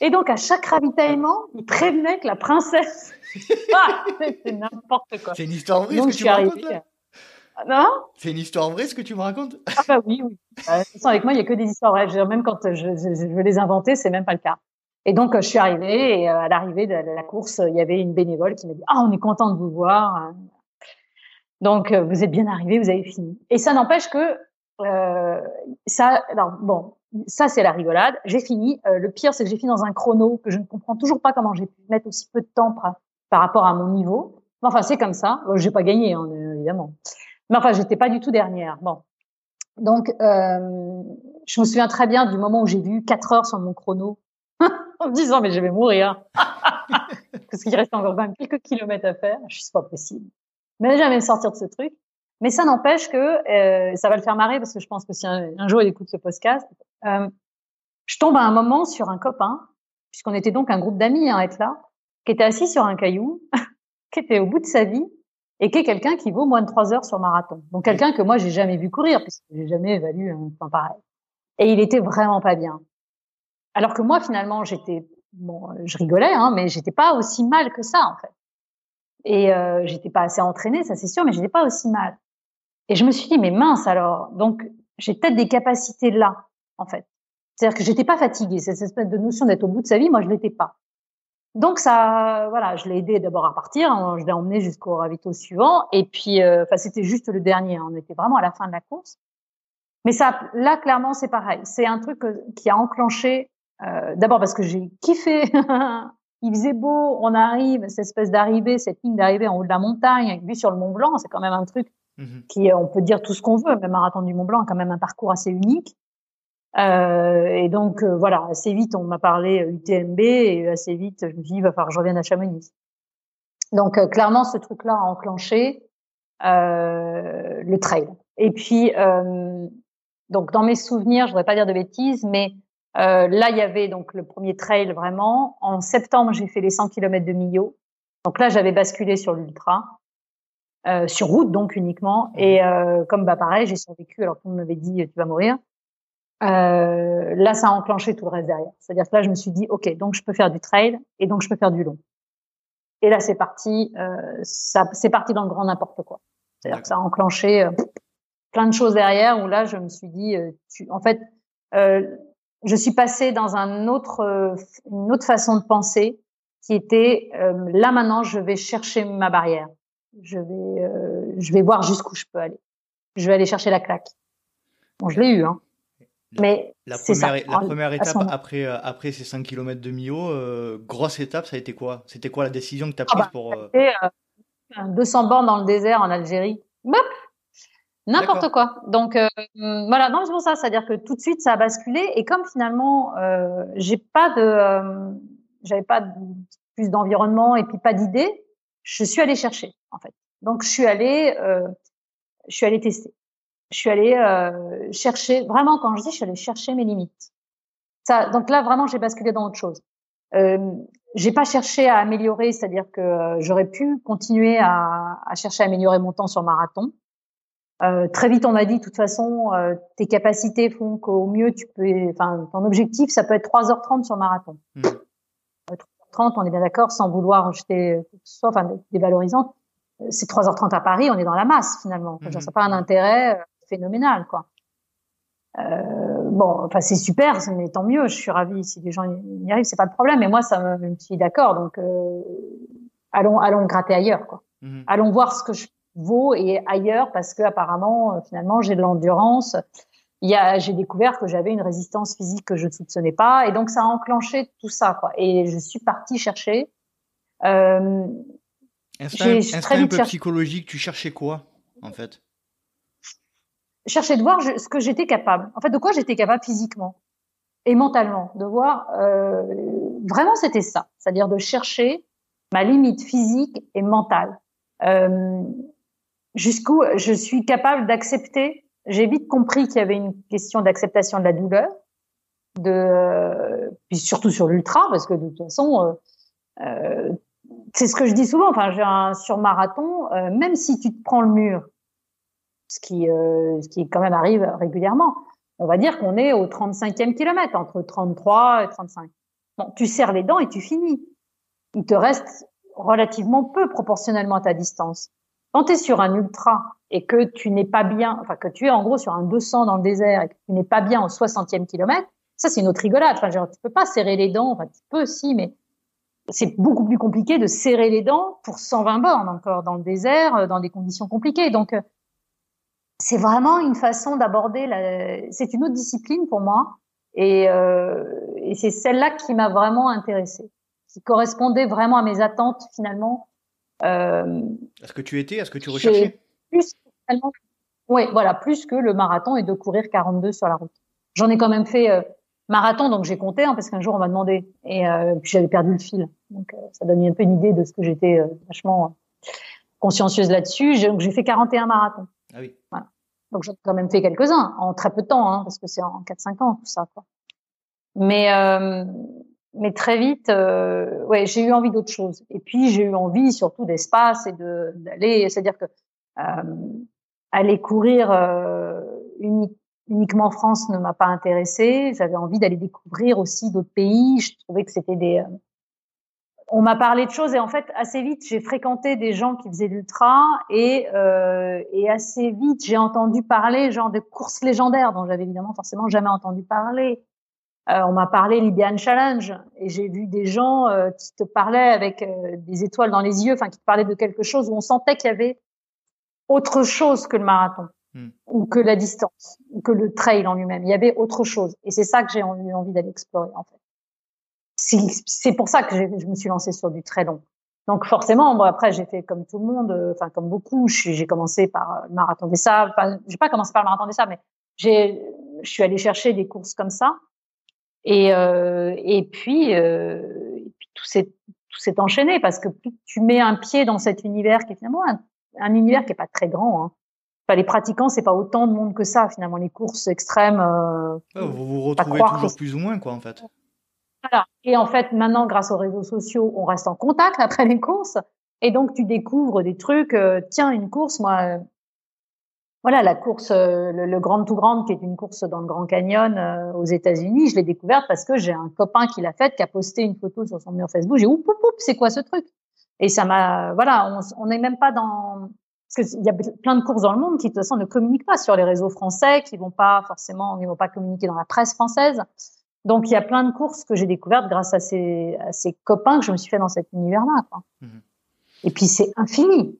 Et donc, à chaque ravitaillement, ils prévenaient que la princesse. ah, c'est n'importe quoi. C'est une histoire vraie, ce que tu me racontes non C'est une histoire vraie ce que tu me racontes? Ah bah oui, oui. Bah, de toute façon, avec moi, il y a que des histoires vraies. Même quand je, je, veux les inventer, c'est même pas le cas. Et donc, je suis arrivée et euh, à l'arrivée de la course, il y avait une bénévole qui m'a dit Ah, on est content de vous voir. Donc, euh, vous êtes bien arrivé, vous avez fini. Et ça n'empêche que euh, ça, alors bon, ça c'est la rigolade. J'ai fini. Euh, le pire, c'est que j'ai fini dans un chrono que je ne comprends toujours pas comment j'ai pu mettre aussi peu de temps par, rapport à mon niveau. Enfin, c'est comme ça. j'ai pas gagné, hein, évidemment. Mais enfin, j'étais pas du tout dernière. Bon. Donc, euh, je me souviens très bien du moment où j'ai vu 4 heures sur mon chrono, en me disant, mais je vais mourir. Parce qu'il reste encore quand même quelques kilomètres à faire. Je suis pas possible. Mais jamais sortir de ce truc. Mais ça n'empêche que, euh, ça va le faire marrer parce que je pense que si un, jour il écoute ce podcast, euh, je tombe à un moment sur un copain, puisqu'on était donc un groupe d'amis à être là, qui était assis sur un caillou, qui était au bout de sa vie et qui est quelqu'un qui vaut moins de trois heures sur marathon. Donc quelqu'un que moi j'ai jamais vu courir puisque j'ai jamais évalué un temps pareil. Et il était vraiment pas bien. Alors que moi finalement j'étais bon, je rigolais, hein, mais j'étais pas aussi mal que ça en fait. Et euh, j'étais pas assez entraînée, ça c'est sûr, mais j'étais pas aussi mal. Et je me suis dit mais mince alors, donc j'ai peut-être des capacités là en fait. C'est-à-dire que j'étais pas fatiguée. Cette espèce de notion d'être au bout de sa vie, moi je l'étais pas. Donc ça, voilà, je l'ai aidé d'abord à partir. Hein, je l'ai emmené jusqu'au ravito suivant. Et puis, euh, enfin, c'était juste le dernier. Hein, on était vraiment à la fin de la course. Mais ça, là, clairement, c'est pareil. C'est un truc qui a enclenché. Euh, d'abord parce que j'ai kiffé. Il faisait beau. On arrive, cette espèce d'arrivée, cette ligne d'arrivée en haut de la montagne, avec vue sur le Mont Blanc. C'est quand même un truc mhm. qui, on peut dire tout ce qu'on veut. Le marathon du Mont Blanc a quand même un parcours assez unique. Euh, et donc euh, voilà, assez vite on m'a parlé UTMB et assez vite je me dit il va falloir que je revienne à Chamonix. Donc euh, clairement ce truc-là a enclenché le trail. Et puis Donc dans mes souvenirs, je voudrais pas dire de bêtises, mais euh, là il y avait donc le premier trail vraiment. En septembre, j'ai fait les 100 km de Millau. Donc là, j'avais basculé sur l'ultra, euh, sur route donc uniquement. Et euh, comme bah pareil, j'ai survécu alors qu'on m'avait dit tu vas mourir. Euh, là, ça a enclenché tout le reste derrière. C'est-à-dire que là, je me suis dit, ok, donc je peux faire du trail et donc je peux faire du long. Et là, c'est parti, euh, ça, c'est parti dans le grand n'importe quoi. C'est-à-dire que ça a enclenché euh, plein de choses derrière où là, je me suis dit, euh, tu, en fait, euh, je suis passée dans un autre, une autre façon de penser qui était, là maintenant, je vais chercher ma barrière. Je vais, je vais voir jusqu'où je peux aller. Je vais aller chercher la claque. Bon, je l'ai eu, hein. Mais la première, la première étape après, euh, après ces 5 km de Mio, euh, grosse étape, ça a été quoi? C'était quoi la décision que tu as ah prise bah, pour. Euh... 200 bornes dans le désert en Algérie. N'importe quoi. Donc voilà, non, c'est pour ça, c'est-à-dire que tout de suite ça a basculé et comme finalement euh, j'ai pas de, j'avais pas plus d'environnement et puis pas d'idée, je suis allée chercher en fait. Donc je suis allée, je suis allée tester je suis allée euh, chercher, vraiment quand je dis je suis allée chercher mes limites. Ça, donc là vraiment j'ai basculé dans autre chose. Euh, j'ai pas cherché à améliorer, c'est-à-dire que euh, j'aurais pu continuer à, à, chercher à améliorer mon temps sur marathon. Euh, très vite on m'a dit de toute façon euh, tes capacités font qu'au mieux tu peux, enfin ton objectif ça peut être 3h30 sur marathon. Mmh. 3h30 on est bien d'accord sans vouloir jeter soit enfin dévalorisante c'est 3h30 à Paris, on est dans la masse finalement. Mmh. Ça n'a pas un intérêt phénoménal, quoi. Euh, bon, enfin c'est super, mais tant mieux. Je suis ravie si les gens y arrivent, c'est pas le problème. Mais moi, ça me, je suis d'accord. Donc, euh, allons, allons gratter ailleurs, quoi. Mhm. Allons voir ce que je vaux et ailleurs, parce que apparemment, euh, finalement, j'ai de l'endurance. Il y a, j'ai découvert que j'avais une résistance physique que je ne soupçonnais pas, et donc ça a enclenché tout ça, quoi. Et je suis partie chercher. Euh, instinct, un peu psychologique, tu cherchais quoi, en fait? Chercher de voir ce que j'étais capable. En fait, de quoi j'étais capable physiquement et mentalement. De voir, euh, vraiment, c'était ça. C'est-à-dire de chercher ma limite physique et mentale. Euh, jusqu'où je suis capable d'accepter. J'ai vite compris qu'il y avait une question d'acceptation de la douleur, de, puis surtout sur l'ultra, parce que de toute façon, euh, euh c'est ce que je dis souvent. Enfin, j'ai un sur marathon, euh, même si tu te prends le mur, ce qui, euh, ce qui quand même arrive régulièrement. On va dire qu'on est au 35e kilomètre, entre 33 et 35. Bon, tu serres les dents et tu finis. Il te reste relativement peu proportionnellement à ta distance. Quand tu es sur un ultra et que tu n'es pas bien, enfin que tu es en gros sur un 200 dans le désert et que tu n'es pas bien au 60e kilomètre, ça c'est une autre rigolade. Enfin, genre, tu peux pas serrer les dents, enfin tu peux aussi, mais c'est beaucoup plus compliqué de serrer les dents pour 120 bornes encore dans le désert, dans des conditions compliquées. Donc c'est vraiment une façon d'aborder la... c'est une autre discipline pour moi et, euh, et c'est celle-là qui m'a vraiment intéressée qui correspondait vraiment à mes attentes finalement. Euh, à ce que tu étais à ce que tu recherchais? plus oui voilà plus que le marathon et de courir 42 sur la route. J'en ai quand même fait euh, marathon donc j'ai compté hein, parce qu'un jour on m'a demandé et euh, puis j'avais perdu le fil donc euh, ça donne un peu une idée de ce que j'étais vachement consciencieuse là-dessus j'ai fait 41 marathons ah oui. Voilà. Donc j'ai quand même fait quelques-uns en très peu de temps, hein, parce que c'est en 4-5 ans tout ça. Quoi. Mais euh, mais très vite, euh, ouais, j'ai eu envie d'autre chose. Et puis j'ai eu envie surtout d'espace et de d'aller, c'est-à-dire que euh, aller courir euh, uniquement en France ne m'a pas intéressé. J'avais envie d'aller découvrir aussi d'autres pays. Je trouvais que c'était des euh, on m'a parlé de choses et en fait assez vite j'ai fréquenté des gens qui faisaient l'ultra et, euh, et assez vite j'ai entendu parler genre de courses légendaires dont j'avais évidemment forcément jamais entendu parler. Euh, on m'a parlé Libyan Challenge et j'ai vu des gens euh, qui te parlaient avec euh, des étoiles dans les yeux, enfin qui te parlaient de quelque chose où on sentait qu'il y avait autre chose que le marathon hmm. ou que la distance ou que le trail en lui-même. Il y avait autre chose et c'est ça que j'ai eu envie d'aller explorer en fait c'est pour ça que je me suis lancée sur du très long. Donc forcément, bon, après j'ai fait comme tout le monde, euh, enfin comme beaucoup. J'ai commencé par le marathon des sables. Enfin, j'ai pas commencé par le marathon des sables, mais j'ai, je suis allée chercher des courses comme ça. Et euh, et puis euh, tout s'est tout s'est enchaîné parce que tu mets un pied dans cet univers qui est finalement un, univers qui est pas très grand. Hein. Les pratiquants, c'est pas autant de monde que ça finalement. Les courses extrêmes. Euh, vous vous retrouvez toujours plus ou moins quoi en fait. Voilà. Et en fait, maintenant, grâce aux réseaux sociaux, on reste en contact après les courses. Et donc, tu découvres des trucs. Euh, tiens, une course, moi, euh, voilà, la course, euh, le, Grand to Grand, qui est une course dans le Grand Canyon aux États-Unis, je l'ai découverte parce que j'ai un copain qui l'a faite, qui a posté une photo sur son mur Facebook. J'ai oup, oup, oup, c'est quoi ce truc? Et ça m'a, voilà, on n'est même pas dans, parce qu'il y a plein de courses dans le monde qui de toute façon ne communiquent pas sur les réseaux français, qui vont pas forcément, ils vont pas communiquer dans la presse française. Donc il y a plein de courses que j'ai découvertes grâce à ces, à ces copains que je me suis fait dans cet univers-là. Mmh. Et puis c'est infini,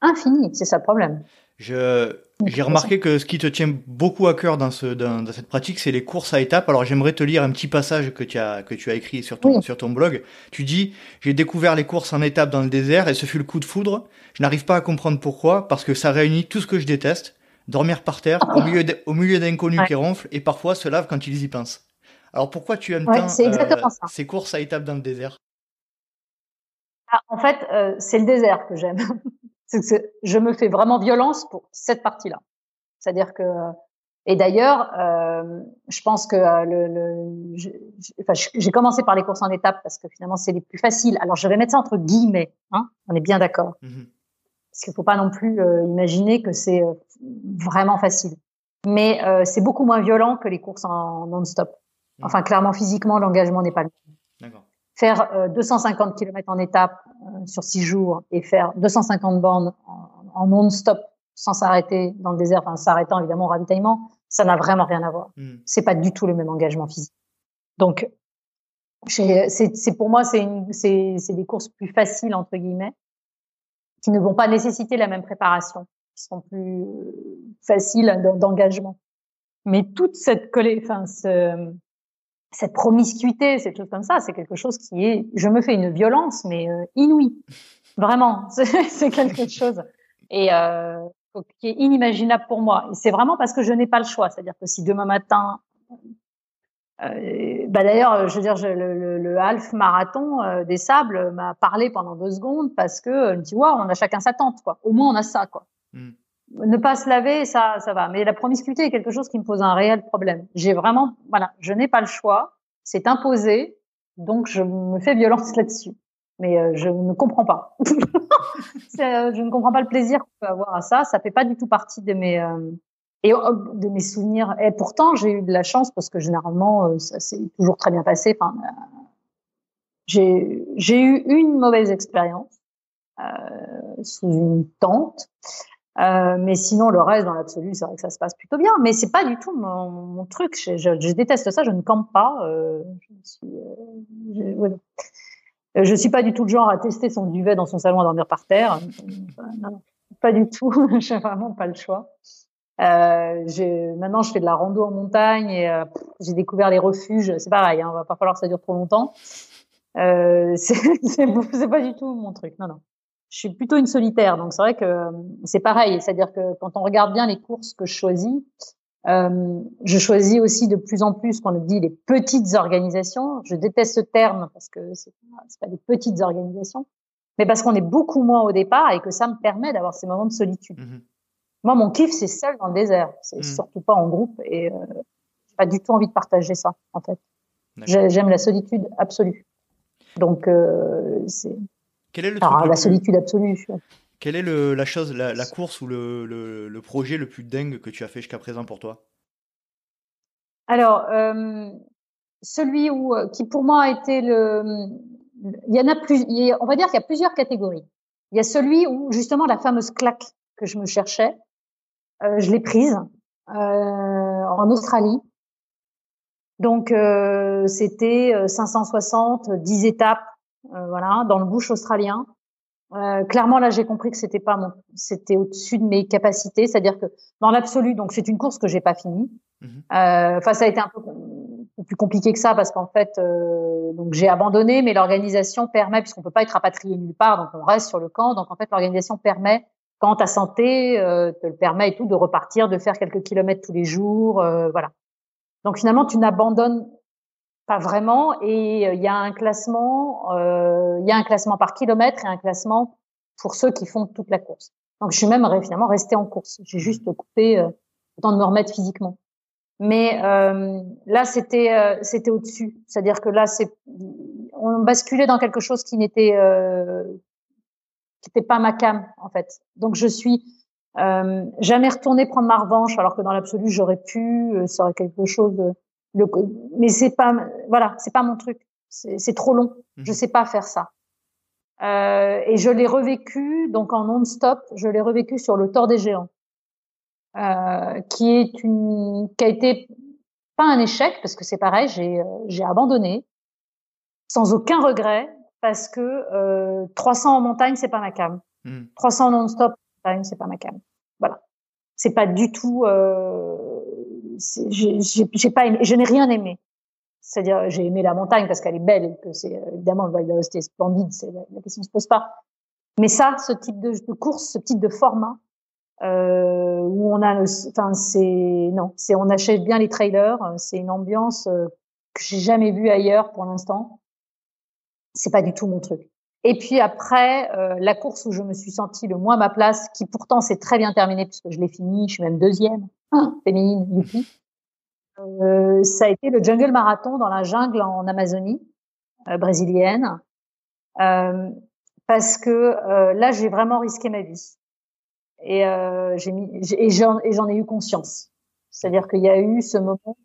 infini, c'est ça le problème. Je, j'ai remarqué que ce qui te tient beaucoup à cœur dans, ce, dans, dans cette pratique, c'est les courses à étapes. Alors j'aimerais te lire un petit passage que tu as, que tu as écrit sur ton, sur ton blog. Tu dis, j'ai découvert les courses en étapes dans le désert et ce fut le coup de foudre. Je n'arrive pas à comprendre pourquoi, parce que ça réunit tout ce que je déteste. Dormir par terre, au milieu, au milieu d'inconnus qui ronflent et parfois se lavent quand ils y pensent. Alors pourquoi tu aimes tant euh, ces courses à étapes dans le désert? Ah, En fait, euh, c'est le désert que j'aime. je me fais vraiment violence pour cette partie-là. C'est-à-dire que et d'ailleurs, euh, je pense que le, j'ai commencé par les courses en étapes parce que finalement c'est les plus faciles. Alors je vais mettre ça entre guillemets, hein, on est bien d'accord. Mmh parce qu'il faut pas non plus imaginer que c'est vraiment facile. Mais c'est beaucoup moins violent que les courses en non-stop. Mmh. Enfin, clairement, physiquement, l'engagement n'est pas le même. Faire 250 euh, km en étape euh, sur six jours et faire 250 bornes en, non-stop sans s'arrêter dans le désert, enfin s'arrêtant évidemment au ravitaillement, ça n'a vraiment rien à voir. Mmh. C'est pas du tout le même engagement physique. Donc, c'est pour moi, c'est des courses plus faciles entre guillemets, qui ne vont pas nécessiter la même préparation, qui sont plus faciles d'engagement. Mais toute cette collée, enfin, ce, cette promiscuité, ces choses comme ça, c'est quelque chose qui est, je me fais une violence, mais euh, inouïe. Vraiment, c'est quelque chose et euh, qui est inimaginable pour moi. C'est vraiment parce que je n'ai pas le choix. C'est-à-dire que si demain matin, euh, bah d'ailleurs, je veux dire, le, half marathon euh, des sables m'a parlé pendant deux secondes parce que tu vois, on a chacun sa tente, quoi. Au moins, on a ça, quoi. Hmm ne pas se laver, ça, ça va. Mais la promiscuité est quelque chose qui me pose un réel problème. J'ai vraiment, voilà, je n'ai pas le choix. C'est imposé. Donc, je me fais violence là-dessus. Mais euh, je ne comprends pas. Euh, je ne comprends pas le plaisir qu'on peut avoir à ça. Ça fait pas du tout partie de mes euh, et de mes souvenirs. Et pourtant, j'ai eu de la chance parce que généralement, ça s'est toujours très bien passé. Enfin, j'ai j'ai eu une mauvaise expérience sous une tente euh, mais sinon, le reste, dans l'absolu, c'est vrai que ça se passe plutôt bien. Mais c'est pas du tout mon, truc. Je, déteste ça. Je ne campe pas. Euh, je, suis, euh, je, je, suis pas du tout le genre à tester son duvet dans son salon à dormir par terre. Non, non, pas du tout. J'ai vraiment pas le choix. Euh, maintenant, je fais de la rando en montagne et euh, j'ai découvert les refuges. C'est pareil. Hein, va pas falloir que ça dure trop longtemps. Euh, c'est pas du tout mon truc. Non, non je suis plutôt une solitaire, donc c'est vrai que euh, c'est pareil. C'est-à-dire que quand on regarde bien les courses que je choisis, euh, je choisis aussi de plus en plus, qu'on dit, les petites organisations. Je déteste ce terme parce que c'est pas des petites organisations, mais parce qu'on est beaucoup moins au départ et que ça me permet d'avoir ces moments de solitude. Mmh Moi, mon kiff, c'est seul dans le désert. C'est mmh. surtout pas en groupe et euh, j'ai pas du tout envie de partager ça, en fait. J'aime la solitude absolue. Donc, euh, c'est quel est le truc la solitude absolue. Quelle est le, la chose, la, la course ou le, le, le, projet le plus dingue que tu as fait jusqu'à présent pour toi? Alors, euh, celui où, euh, qui pour moi a été le. Il y en a plus. on va dire qu'il y a plusieurs catégories. Il y a celui où justement la fameuse claque que je me cherchais, euh, je l'ai prise euh, en Australie. Donc euh, c'était 560, 10 étapes voilà, dans le bush australien. Euh, clairement, là, j'ai compris que c'était pas mon, c'était au-dessus de mes capacités. C'est-à-dire que dans l'absolu, donc c'est une course que j'ai pas finie. Mhm. Euh, enfin, ça a été un peu plus compliqué que ça parce qu'en fait, euh, donc j'ai abandonné, mais l'organisation permet, puisqu'on peut pas être rapatrié nulle part, donc on reste sur le camp. Donc en fait, l'organisation permet, quand ta santé euh, te le permet et tout, de repartir, de faire quelques kilomètres tous les jours, euh, voilà. Donc finalement, tu n'abandonnes pas vraiment. Et euh, il y a un classement, euh, il y a un classement par kilomètre et un classement pour ceux qui font toute la course. Donc, je suis même finalement restée en course. J'ai juste coupé euh, le temps de me remettre physiquement. Mais euh, là, c'était euh, c'était au-dessus. C'est-à-dire que là, c'est on basculait dans quelque chose qui n'était euh, qui n'était pas ma cam en fait. Donc, je suis euh, jamais retournée prendre ma revanche, alors que dans l'absolu, j'aurais pu. Euh, ça aurait quelque chose. De, le, mais c'est pas voilà, c'est pas mon truc. C'est trop long. Mmh. Je sais pas faire ça. Euh, et je l'ai revécu donc en non-stop. Je l'ai revécu sur le Tort des Géants, euh, qui est une, qui a été pas un échec parce que c'est pareil, j'ai euh, j'ai abandonné sans aucun regret parce que euh, 300 en montagne c'est pas ma cam. 300 hmm. non-stop en montagne c'est pas ma cam. Voilà, c'est pas du tout. Euh, j'ai pas aimé, je n'ai rien aimé. C'est-à-dire, j'ai aimé la montagne parce qu'elle est belle et que c'est évidemment le Val d'Aoste est splendide, c'est la, la, question se pose pas. Mais ça, ce type de, de course, ce type de format, euh, où on a, enfin c'est non, c'est on achète bien les trailers, c'est une ambiance euh, que j'ai jamais vue ailleurs pour l'instant. C'est pas du tout mon truc. Et puis après, euh, la course où je me suis sentie le moins à ma place, qui pourtant s'est très bien terminée puisque je l'ai fini, je suis même deuxième, féminine, youpi. Euh, ça a été le Jungle Marathon dans la jungle en Amazonie euh, brésilienne, euh, parce que là j'ai vraiment risqué ma vie et j'ai mis et j'en et j'en ai eu conscience. C'est-à-dire qu'il y a eu ce moment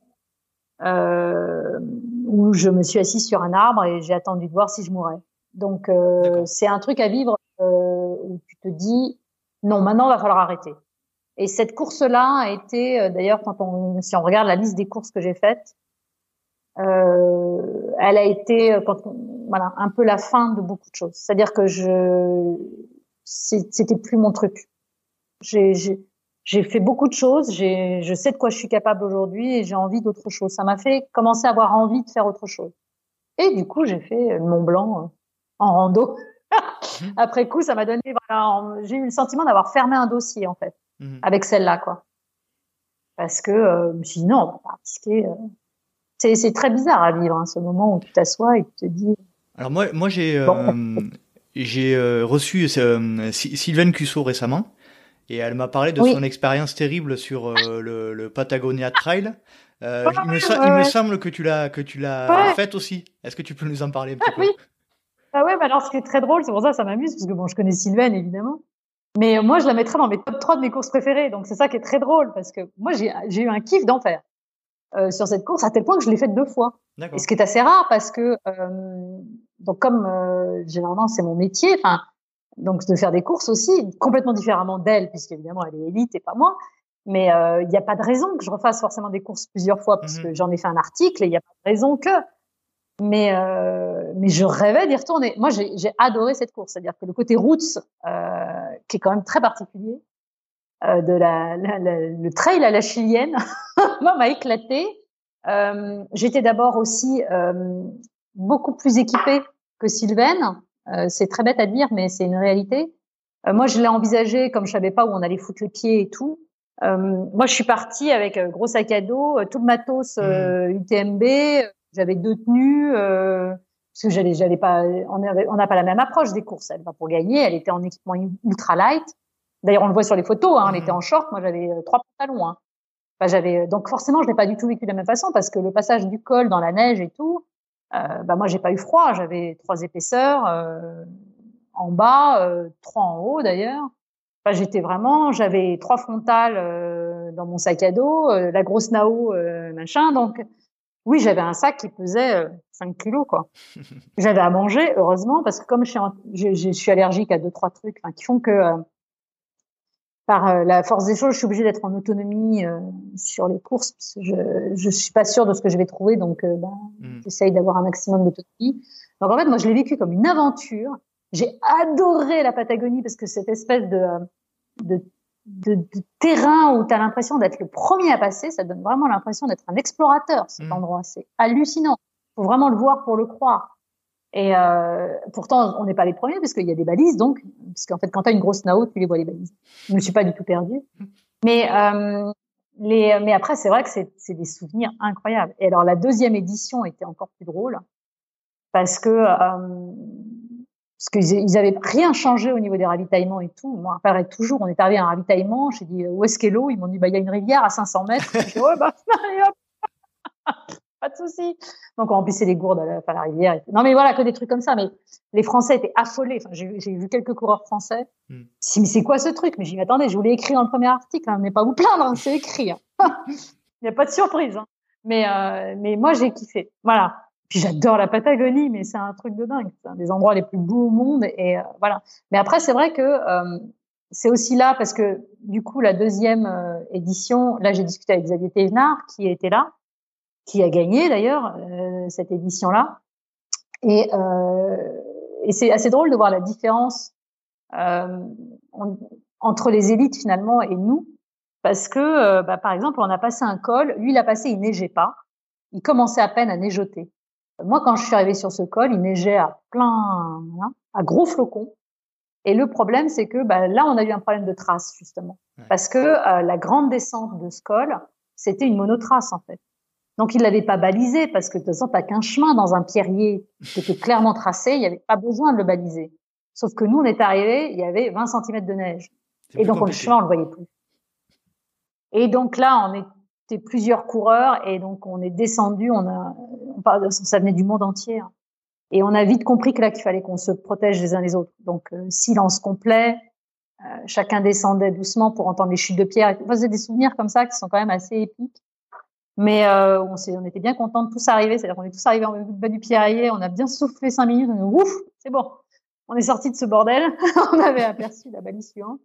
où je me suis assise sur un arbre et j'ai attendu de voir si je mourrais. Donc c'est un truc à vivre où tu te dis non maintenant il va falloir arrêter. Et cette course-là a été, euh, d'ailleurs, quand on, si on regarde la liste des courses que j'ai faites, euh, elle a été, euh, voilà, un peu la fin de beaucoup de choses. C'est-à-dire que je, c'était plus mon truc. J'ai, fait beaucoup de choses. Je sais de quoi je suis capable aujourd'hui et j'ai envie d'autre chose. Ça m'a fait commencer à avoir envie de faire autre chose. Et du coup, j'ai fait le Mont Blanc en rando. Mhm. Après coup, ça m'a donné, voilà, j'ai eu le sentiment d'avoir fermé un dossier en fait. Mhm. avec celle-là, quoi. Parce que euh, je me suis dit non, on va pas risquer. Euh. C'est très bizarre à vivre, hein, ce moment où tu t'assois et tu te dis. Alors moi, moi j'ai euh, j'ai reçu Sylvaine Cusso récemment et elle m'a parlé de son expérience terrible sur le, le, Patagonia Trail. il, me, il me, semble que tu l'as que tu l'as faite aussi. Est-ce que tu peux nous en parler un petit ah, peu? Oui. Ah ouais, bah alors ce qui est très drôle, c'est pour ça que ça m'amuse parce que bon, je connais Sylvaine évidemment. Mais moi, je la mettrais dans mes top 3 de mes courses préférées. Donc, c'est ça qui est très drôle parce que moi, j'ai eu un kiff d'enfer euh, sur cette course à tel point que je l'ai faite deux fois. Et ce qui est assez rare parce que, euh, donc, comme euh, généralement, c'est mon métier, enfin, donc de faire des courses aussi complètement différemment d'elle, puisqu'évidemment, elle est élite et pas moi. Mais euh, il n'y a pas de raison que je refasse forcément des courses plusieurs fois, parce mmh que j'en ai fait un article et il n'y a pas de raison que. Mais, mais je rêvais d'y retourner. Moi, j'ai adoré cette course. C'est-à-dire que le côté routes, euh, qui est quand même très particulier, euh, de la, la, le trail à la chilienne, moi, m'a éclaté. Euh, J'étais d'abord aussi beaucoup plus équipée que Sylvaine. C'est très bête à dire, mais c'est une réalité. moi, je l'ai envisagé comme je savais pas où on allait foutre les pieds et tout. moi, je suis partie avec gros sac à dos, tout le matos UTMB mmh. J'avais deux tenues euh, parce que j'allais, j'allais pas. On n'a pas la même approche des courses. Elle va pour gagner. Elle était en équipement ultra light. D'ailleurs, on le voit sur les photos. Hein, elle était mhm. en short. Moi, j'avais euh, trois pantalons. Hein. Enfin, j'avais euh, donc forcément, je l'ai pas du tout vécu de la même façon parce que le passage du col dans la neige et tout. Euh, bah moi, j'ai pas eu froid. J'avais trois épaisseurs euh, en bas, euh, trois en haut d'ailleurs. Enfin, j'étais vraiment, j'avais trois frontales dans mon sac à dos, la grosse Nao, machin. Donc, oui, j'avais un sac qui pesait 5 euh, kilos, quoi. j'avais à manger, heureusement, parce que comme je suis, je, suis allergique à deux, trois trucs, qui font que, euh, par euh, la force des choses, je suis obligée d'être en autonomie sur les courses. Parce que je, je suis pas sûre de ce que je vais trouver, donc ben, mmh. j'essaye d'avoir un maximum d'autonomie. Donc en fait, moi, je l'ai vécu comme une aventure. J'ai adoré la Patagonie parce que cette espèce de, de de, de, terrain où tu as l'impression d'être le premier à passer, ça donne vraiment l'impression d'être un explorateur, cet mm. endroit. C'est hallucinant. Faut vraiment le voir pour le croire. Et euh, pourtant, on n'est pas les premiers parce qu'il y a des balises, donc, parce qu'en fait, quand tu as une grosse nao, tu les vois les balises. Je me suis pas du tout perdue. Mais, euh, les, mais après, c'est vrai que c'est des souvenirs incroyables. Et alors, la deuxième édition était encore plus drôle parce que euh, parce qu'ils ils avaient rien changé au niveau des ravitaillements et tout. Moi, apparaît toujours, on est arrivé à un ravitaillement, j'ai dit où est-ce qu'est l'eau? Ils m'ont dit bah il y a une rivière à 500 mètres. Ouais bah allez, hop. Pas de souci. Donc on remplissait les gourdes à la, à la, rivière. Non mais voilà que des trucs comme ça. Mais les Français étaient affolés. Enfin, j'ai vu quelques coureurs français. Hmm. Si mais c'est quoi ce truc? Mais j'y attendez, je vous l'ai écrit dans le premier article. Hein, mais pas vous plaindre, hein, c'est écrit. Hein. il n'y a pas de surprise. Hein. Mais euh, mais moi j'ai kiffé. Voilà. Puis j'adore la Patagonie, mais c'est un truc de dingue. C'est un des endroits les plus beaux au monde. Et euh, voilà. Mais après, c'est vrai que euh, c'est aussi là parce que du coup, la deuxième édition, là, j'ai discuté avec Xavier Thévenard qui était là, qui a gagné d'ailleurs euh, cette édition-là. Et, et c'est assez drôle de voir la différence entre les élites finalement et nous, parce que, bah, par exemple, on a passé un col. Lui, il a passé, il neigeait pas. Il commençait à peine à neigeoter. Moi, quand je suis arrivée sur ce col, il neigeait à plein, à gros flocons. Et le problème, c'est que bah, là, on a eu un problème de trace, justement. Parce que euh, la grande descente de ce col, c'était une monotrace, en fait. Donc, il l'avait pas balisé, parce que de toute façon, t'as qu'un chemin dans un pierrier qui était clairement tracé, il n'y avait pas besoin de le baliser. Sauf que nous, on est arrivé, il y avait 20 cm de neige. Et donc, le chemin, on le voyait plus. Et donc là, on est plusieurs coureurs et donc on est descendu, on a, on parle, ça venait du monde entier. Hein. Et on a vite compris que là, qu'il fallait qu'on se protège les uns les autres. Donc, euh, silence complet, euh, chacun descendait doucement pour entendre les chutes de pierre. Enfin, c'est des souvenirs comme ça qui sont quand même assez épiques. Mais euh, on, on était bien contents de tous arriver. C'est-à-dire qu'on est tous arrivés en bas du pierrier, on a bien soufflé cinq minutes, on a dit, ouf, c'est bon. On est sorti de ce bordel. on avait aperçu la balise suivante.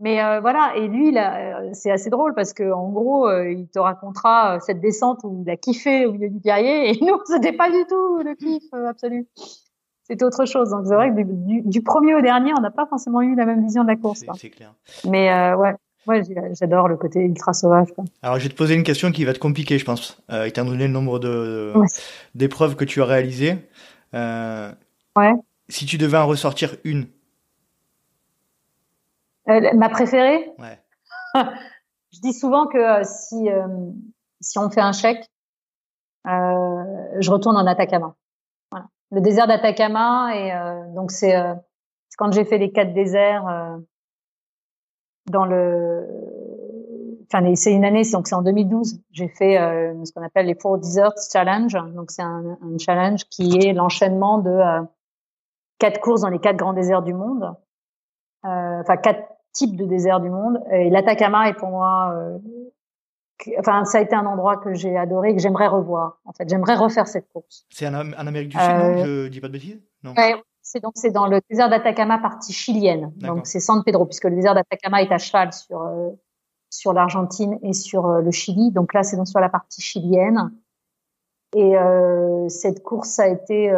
Mais euh, voilà, et lui, euh, c'est assez drôle parce que en gros, euh, il te racontera cette descente où il a kiffé au milieu du guerrier, et nous, c'était pas du tout le kiff absolu. C'était autre chose. Donc c'est vrai que du, premier au dernier, on n'a pas forcément eu la même vision de la course. C'est clair. Mais ouais, ouais, j'adore le côté ultra sauvage. Quoi. Alors je vais te poser une question qui va te compliquer, je pense, étant donné le nombre de d'épreuves que tu as réalisées. ouais. Si tu devais en ressortir une, euh, ma préférée? Ouais. Je dis souvent que euh, si, euh, si on fait un chèque, je retourne en Atacama. Voilà. Le désert d'Atacama, et donc c'est quand j'ai fait les quatre déserts dans le enfin c'est une année donc c'est en 2012 j'ai fait ce qu'on appelle les Four Deserts Challenge donc c'est un, un, challenge qui est l'enchaînement de quatre courses dans les quatre grands déserts du monde enfin quatre type de désert du monde. Et l'Atacama est pour moi, euh, enfin, ça a été un endroit que j'ai adoré et que j'aimerais revoir. En fait, j'aimerais refaire cette course. C'est en, Amérique du Sud, non? Euh, Je dis pas de bêtises? Non. C'est donc c'est dans le désert d'Atacama, partie chilienne. Donc c'est San Pedro, puisque le désert d'Atacama est à cheval sur euh, sur l'Argentine et sur le Chili. Donc là, c'est donc sur la partie chilienne. Et cette course a été,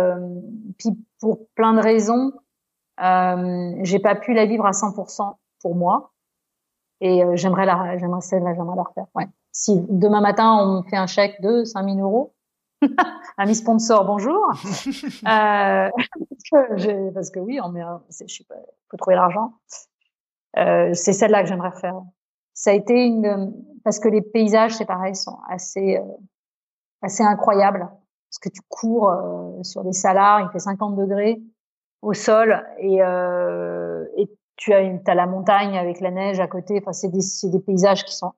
puis pour plein de raisons, euh, j'ai pas pu la vivre à 100% pour moi. Et euh, j'aimerais la, j'aimerais celle-là, j'aimerais la refaire. Ouais. Si demain matin on fait un chèque de 5000 euros, ami sponsor, bonjour. euh, parce que oui, on met, je sais pas, faut trouver l'argent. Euh, c'est celle-là que j'aimerais faire. Ça a été une, parce que les paysages, c'est pareil, sont assez, euh, assez incroyables. Parce que tu cours euh, sur des salars, il fait 50 degrés au sol et, euh, et tu as, une, as la montagne avec la neige à côté. Enfin, c'est des, des paysages qui sont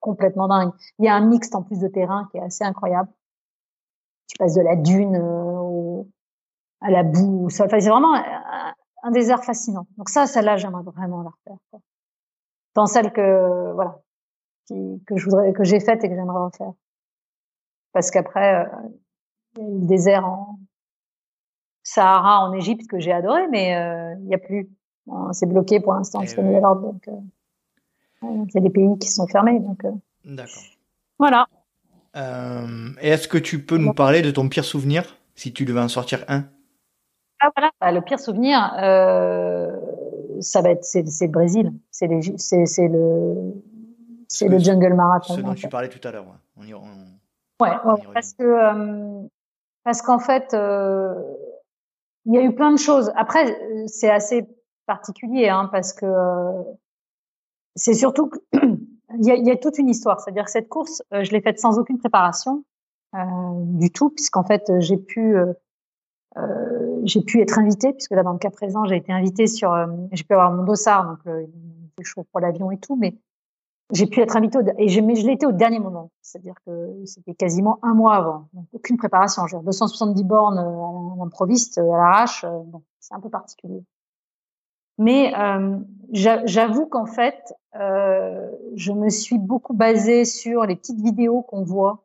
complètement dingues. Il y a un mixte en plus de terrain qui est assez incroyable. Tu passes de la dune euh, à la boue. Enfin, c'est vraiment un, désert fascinant. Donc ça, celle-là, j'aimerais vraiment la refaire. Quoi. Dans celle que voilà, qui, que je voudrais, que j'ai faite et que j'aimerais refaire. Parce qu'après, euh, il y a le désert en Sahara en Égypte que j'ai adoré, mais euh, il n'y a plus c'est bloqué pour l'instant nouvel ordre. Donc, euh, il y a des pays qui sont fermés. Donc, euh, D'accord. Voilà. Euh, est-ce que tu peux nous parler de ton pire souvenir, si tu devais en sortir un? Ah, voilà. Bah, le pire souvenir, ça va être c'est, le Brésil. C'est, c'est, c'est le c'est le jungle marathon. Ce dont tu parlais tout à l'heure. On y, ouais, parce que parce qu'en fait, il y a eu plein de choses. Après, c'est assez particulier, hein, parce que euh, c'est surtout qu'il y, a, toute une histoire. C'est-à-dire que cette course, euh, je l'ai faite sans aucune préparation euh, du tout, puisqu'en fait, j'ai pu euh, j'ai pu être invitée, puisque là, dans le cas présent, j'ai été invitée sur, euh, j'ai pu avoir mon dossard, donc le, le chaud pour l'avion et tout, mais j'ai pu être invitée, et je, mais je l'ai été au dernier moment, c'est-à-dire que c'était quasiment un mois avant, donc aucune préparation, genre 270 bornes à l'improviste, à l'arrache, bon, c'est un peu particulier. Mais euh, j'avoue qu'en fait, euh, je me suis beaucoup basée sur les petites vidéos qu'on voit,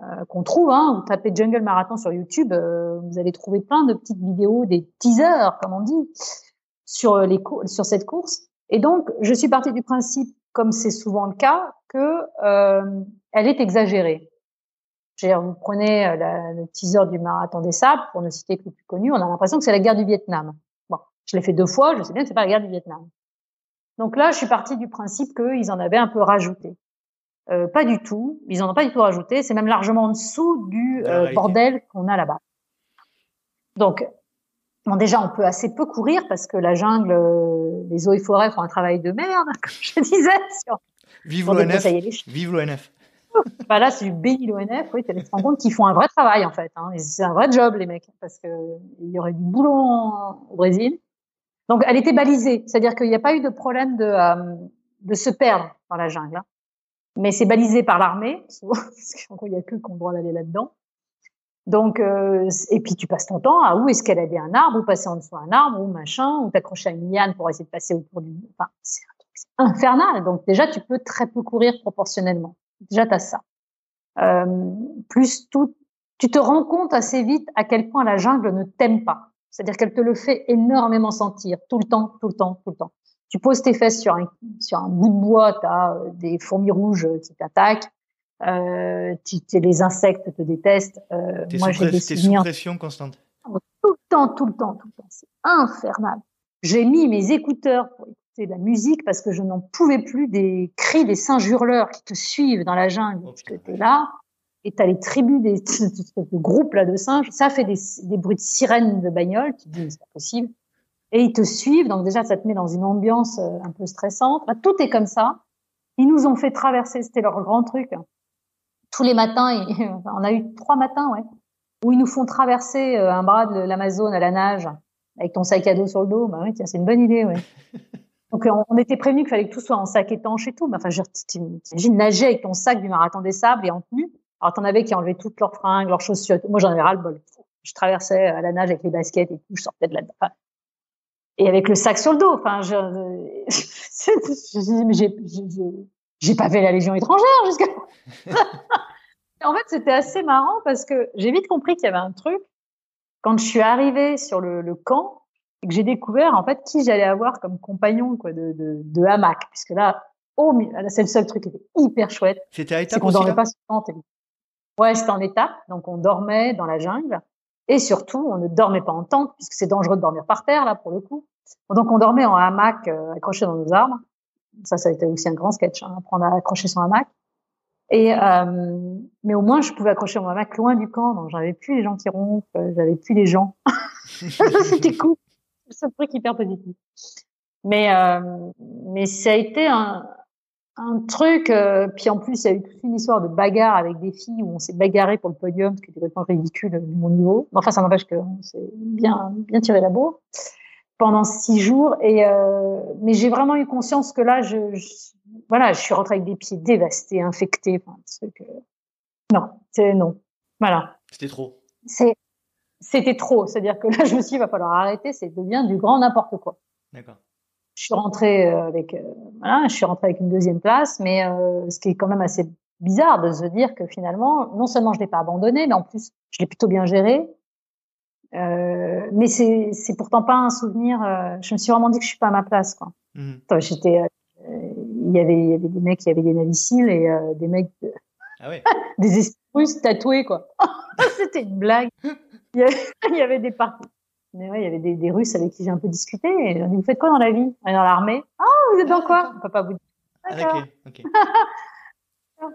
euh, qu'on trouve. Hein, vous tapez Jungle Marathon sur YouTube, euh, vous allez trouver plein de petites vidéos, des teasers, comme on dit, sur les sur cette course. Et donc, je suis partie du principe, comme c'est souvent le cas, que euh, elle est exagérée. Vous prenez la, le teaser du marathon des sables, pour ne citer que le plus connu, on a l'impression que c'est la guerre du Vietnam. Je l'ai fait deux fois, je sais bien que c'est pas la guerre du Vietnam. Donc là, je suis partie du principe qu'ils en avaient un peu rajouté. Euh, pas du tout, ils en ont pas du tout rajouté. C'est même largement en dessous du euh, bordel qu'on a là-bas. Donc, bon, déjà, on peut assez peu courir parce que la jungle, euh, les eaux et forêts font un travail de merde, comme je disais. Sur... Vive l'ONF. Vive l'ONF. bah là, c'est du béni l'ONF. Oui, tu te rends compte qu'ils font un vrai travail en fait. Hein. C'est un vrai job les mecs parce que il y aurait du boulot au Brésil. Donc, elle était balisée, c'est-à-dire qu'il n'y a pas eu de problème de, euh, de se perdre dans la jungle. Hein. Mais c'est balisé par l'armée, parce il n'y a que qu'on droit d'aller là-dedans. Donc, euh, et puis tu passes ton temps à où est-ce qu'elle avait un arbre, ou passer en dessous d'un arbre, ou machin, ou t'accrocher à une liane pour essayer de passer autour du. Enfin, c'est un infernal. Donc déjà, tu peux très peu courir proportionnellement. Déjà, t'as ça. Euh, plus tout, tu te rends compte assez vite à quel point la jungle ne t'aime pas. C'est-à-dire qu'elle te le fait énormément sentir, tout le temps, tout le temps, tout le temps. Tu poses tes fesses sur un, sur un bout de bois, tu as euh, des fourmis rouges qui t'attaquent, euh, les insectes te détestent. Euh, moi, j'ai des sous pression constante. Tout le temps, tout le temps, tout le temps. C'est infernal. J'ai mis mes écouteurs pour écouter de la musique parce que je n'en pouvais plus des cris des singes hurleurs qui te suivent dans la jungle. Oh, parce que là, et t'as les tribus des de groupes là de singes, ça fait des, des bruits de sirènes de bagnole, tu te dis c'est pas possible. Et ils te suivent, donc déjà ça te met dans une ambiance euh, un peu stressante. Bah, tout est comme ça. Ils nous ont fait traverser, c'était leur grand truc. Tous les matins, et, on a eu trois matins, ouais, où ils nous font traverser euh, un bras de l'Amazone à la nage avec ton sac à dos sur le dos. Bah oui, tiens, c'est une bonne idée, ouais. Donc on était prévenu qu'il fallait que tout soit en sac étanche et tout. Mais enfin, t'imagines nager avec ton sac du marathon des sables et en tenue. Alors, t'en avais qui enlevaient toutes leurs fringues, leurs chaussures. Moi, j'en avais ras le bol. Je traversais à la nage avec les baskets et tout. Je sortais de là enfin, et avec le sac sur le dos. Enfin, je, je, j'ai pas fait la Légion étrangère jusqu'à. en fait, c'était assez marrant parce que j'ai vite compris qu'il y avait un truc. Quand je suis arrivée sur le, le camp et que j'ai découvert en fait qui j'allais avoir comme compagnon quoi de, de, de hamac, puisque là, oh, c'est le seul truc qui était hyper chouette. C'était à C'est qu'on dormait pas sur le Ouais, c'était en étape. Donc, on dormait dans la jungle. Et surtout, on ne dormait pas en tente, puisque c'est dangereux de dormir par terre, là, pour le coup. Donc, on dormait en hamac euh, accroché dans nos arbres. Ça, ça a été aussi un grand sketch, hein, apprendre à accrocher son hamac. Et, euh, mais au moins, je pouvais accrocher mon hamac loin du camp. Donc, j'avais plus les gens qui rompent, euh, j'avais plus les gens. C'était cool. Un truc hyper positif. Mais, euh, mais ça a été un, un truc, euh, puis en plus, il y a eu toute une histoire de bagarre avec des filles où on s'est bagarré pour le podium, ce qui était complètement ridicule de mon niveau. Enfin, ça n'empêche qu'on s'est bien, bien tiré la bourre pendant six jours. Et euh, mais j'ai vraiment eu conscience que là, je, voilà, je suis rentrée avec des pieds dévastés, infectés. Enfin, euh, non, c'est non. Voilà. C'était trop. C'est, c'était trop. C'est-à-dire que là, je me suis dit, il va falloir arrêter. C'est devient du grand n'importe quoi. D'accord je suis rentrée euh, avec, euh, voilà, je suis rentrée avec une deuxième place, mais euh, ce qui est quand même assez bizarre de se dire que finalement, non seulement je l'ai pas abandonné, mais en plus, je l'ai plutôt bien géré. Euh, mais c'est, c'est pourtant pas un souvenir. je me suis vraiment dit que je suis pas à ma place, quoi. Mmh. J'étais, il y avait, il y avait des mecs qui avaient des naviciles et des mecs, ah ouais. des esprits tatoués, quoi. C'était une blague. Il y avait, il y avait des parties mais ouais, il y avait des, des Russes avec qui j'ai un peu discuté. Et dit, vous faites quoi dans la vie? Dans l'armée? Ah, vous êtes dans quoi? On peut pas vous dire. D'accord. ok.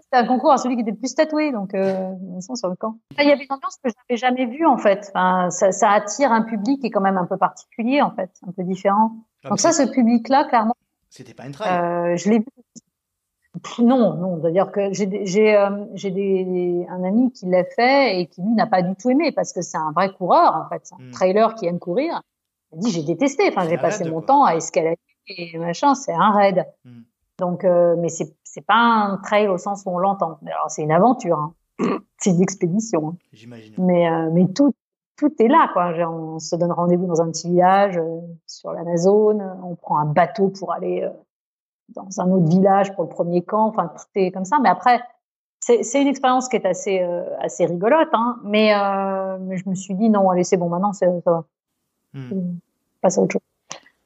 C'était un concours à celui qui était le plus tatoué, donc euh, sur le camp. Il y avait une ambiance que je n'avais jamais vue en fait. Enfin, ça, ça, attire un public qui est quand même un peu particulier en fait, un peu différent. donc ça, ce public-là, clairement. C'était pas une trail. Euh, je l'ai vu. Non, non. C'est-à-dire que j'ai j'ai euh, des un ami qui l'a fait et qui lui n'a pas du tout aimé parce que c'est un vrai coureur en fait, c'est un hmm. trailer qui aime courir. Il dit j'ai détesté. Enfin, j'ai passé mon temps à escalader et machin. C'est un raid. Hmm. Donc, euh, mais c'est c'est pas un trail au sens où on l'entend. Alors c'est une aventure. Hein. c'est une expédition. Hein. J'imagine. Mais euh, mais tout tout est là quoi. on se donne rendez-vous dans un petit village sur l'Amazone. On prend un bateau pour aller dans un autre village pour le premier camp. Enfin, tout est comme ça. Mais après, c'est une expérience qui est assez euh, assez rigolote. Hein. Mais, euh, mais, je me suis dit non, allez, c'est bon, maintenant, ça va. Hmm. Passe à autre chose.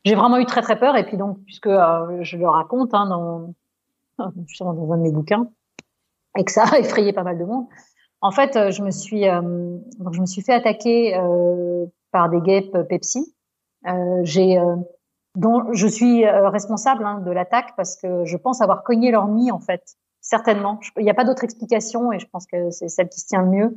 J'ai vraiment eu très très peur. Et puis donc, puisque euh, je le raconte hein, dans, dans un de mes bouquins, et que ça a effrayé pas mal de monde. En fait, je me suis donc je me suis fait attaquer par des guêpes Pepsi. J'ai dont je suis euh, responsable hein, de l'attaque parce que je pense avoir cogné leur nid en fait, certainement. Il n'y a pas d'autre explication et je pense que c'est celle qui se tient le mieux.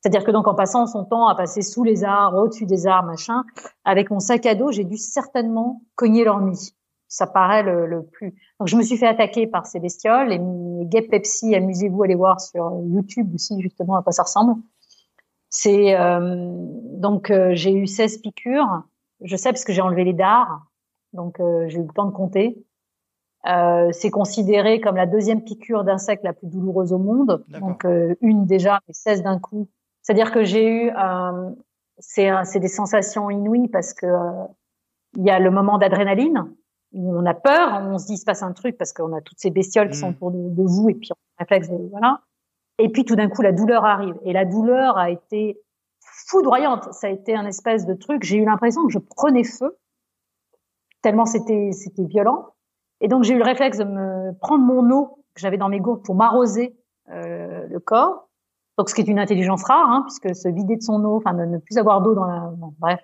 C'est-à-dire que donc en passant son temps à passer sous les arbres, au-dessus des arbres, machin, avec mon sac à dos, j'ai dû certainement cogner leur nid. Ça paraît le, le, plus. Donc je me suis fait attaquer par ces bestioles et mes Pepsi, amusez-vous, allez voir sur YouTube aussi justement à quoi ça ressemble. C'est euh, donc euh, j'ai eu 16 piqûres. Je sais parce que j'ai enlevé les dards donc euh, j'ai eu le temps de compter. Euh, c'est considéré comme la deuxième piqûre d'insecte la plus douloureuse au monde. Donc euh, une déjà, mais 16 d'un coup. C'est-à-dire que j'ai eu, euh, c'est des sensations inouïes parce que il y a le moment d'adrénaline où on a peur, on se dit il se passe un truc parce qu'on a toutes ces bestioles qui sont mmh. autour de, de, vous et puis on réflexe de, voilà. Et puis tout d'un coup la douleur arrive et la douleur a été foudroyante. Ça a été un espèce de truc. J'ai eu l'impression que je prenais feu tellement c'était c'était violent. Et donc j'ai eu le réflexe de me prendre mon eau que j'avais dans mes gourdes pour m'arroser euh, le corps. Donc ce qui est une intelligence rare, hein, puisque se vider de son eau, enfin ne plus avoir d'eau dans la, bon, bref.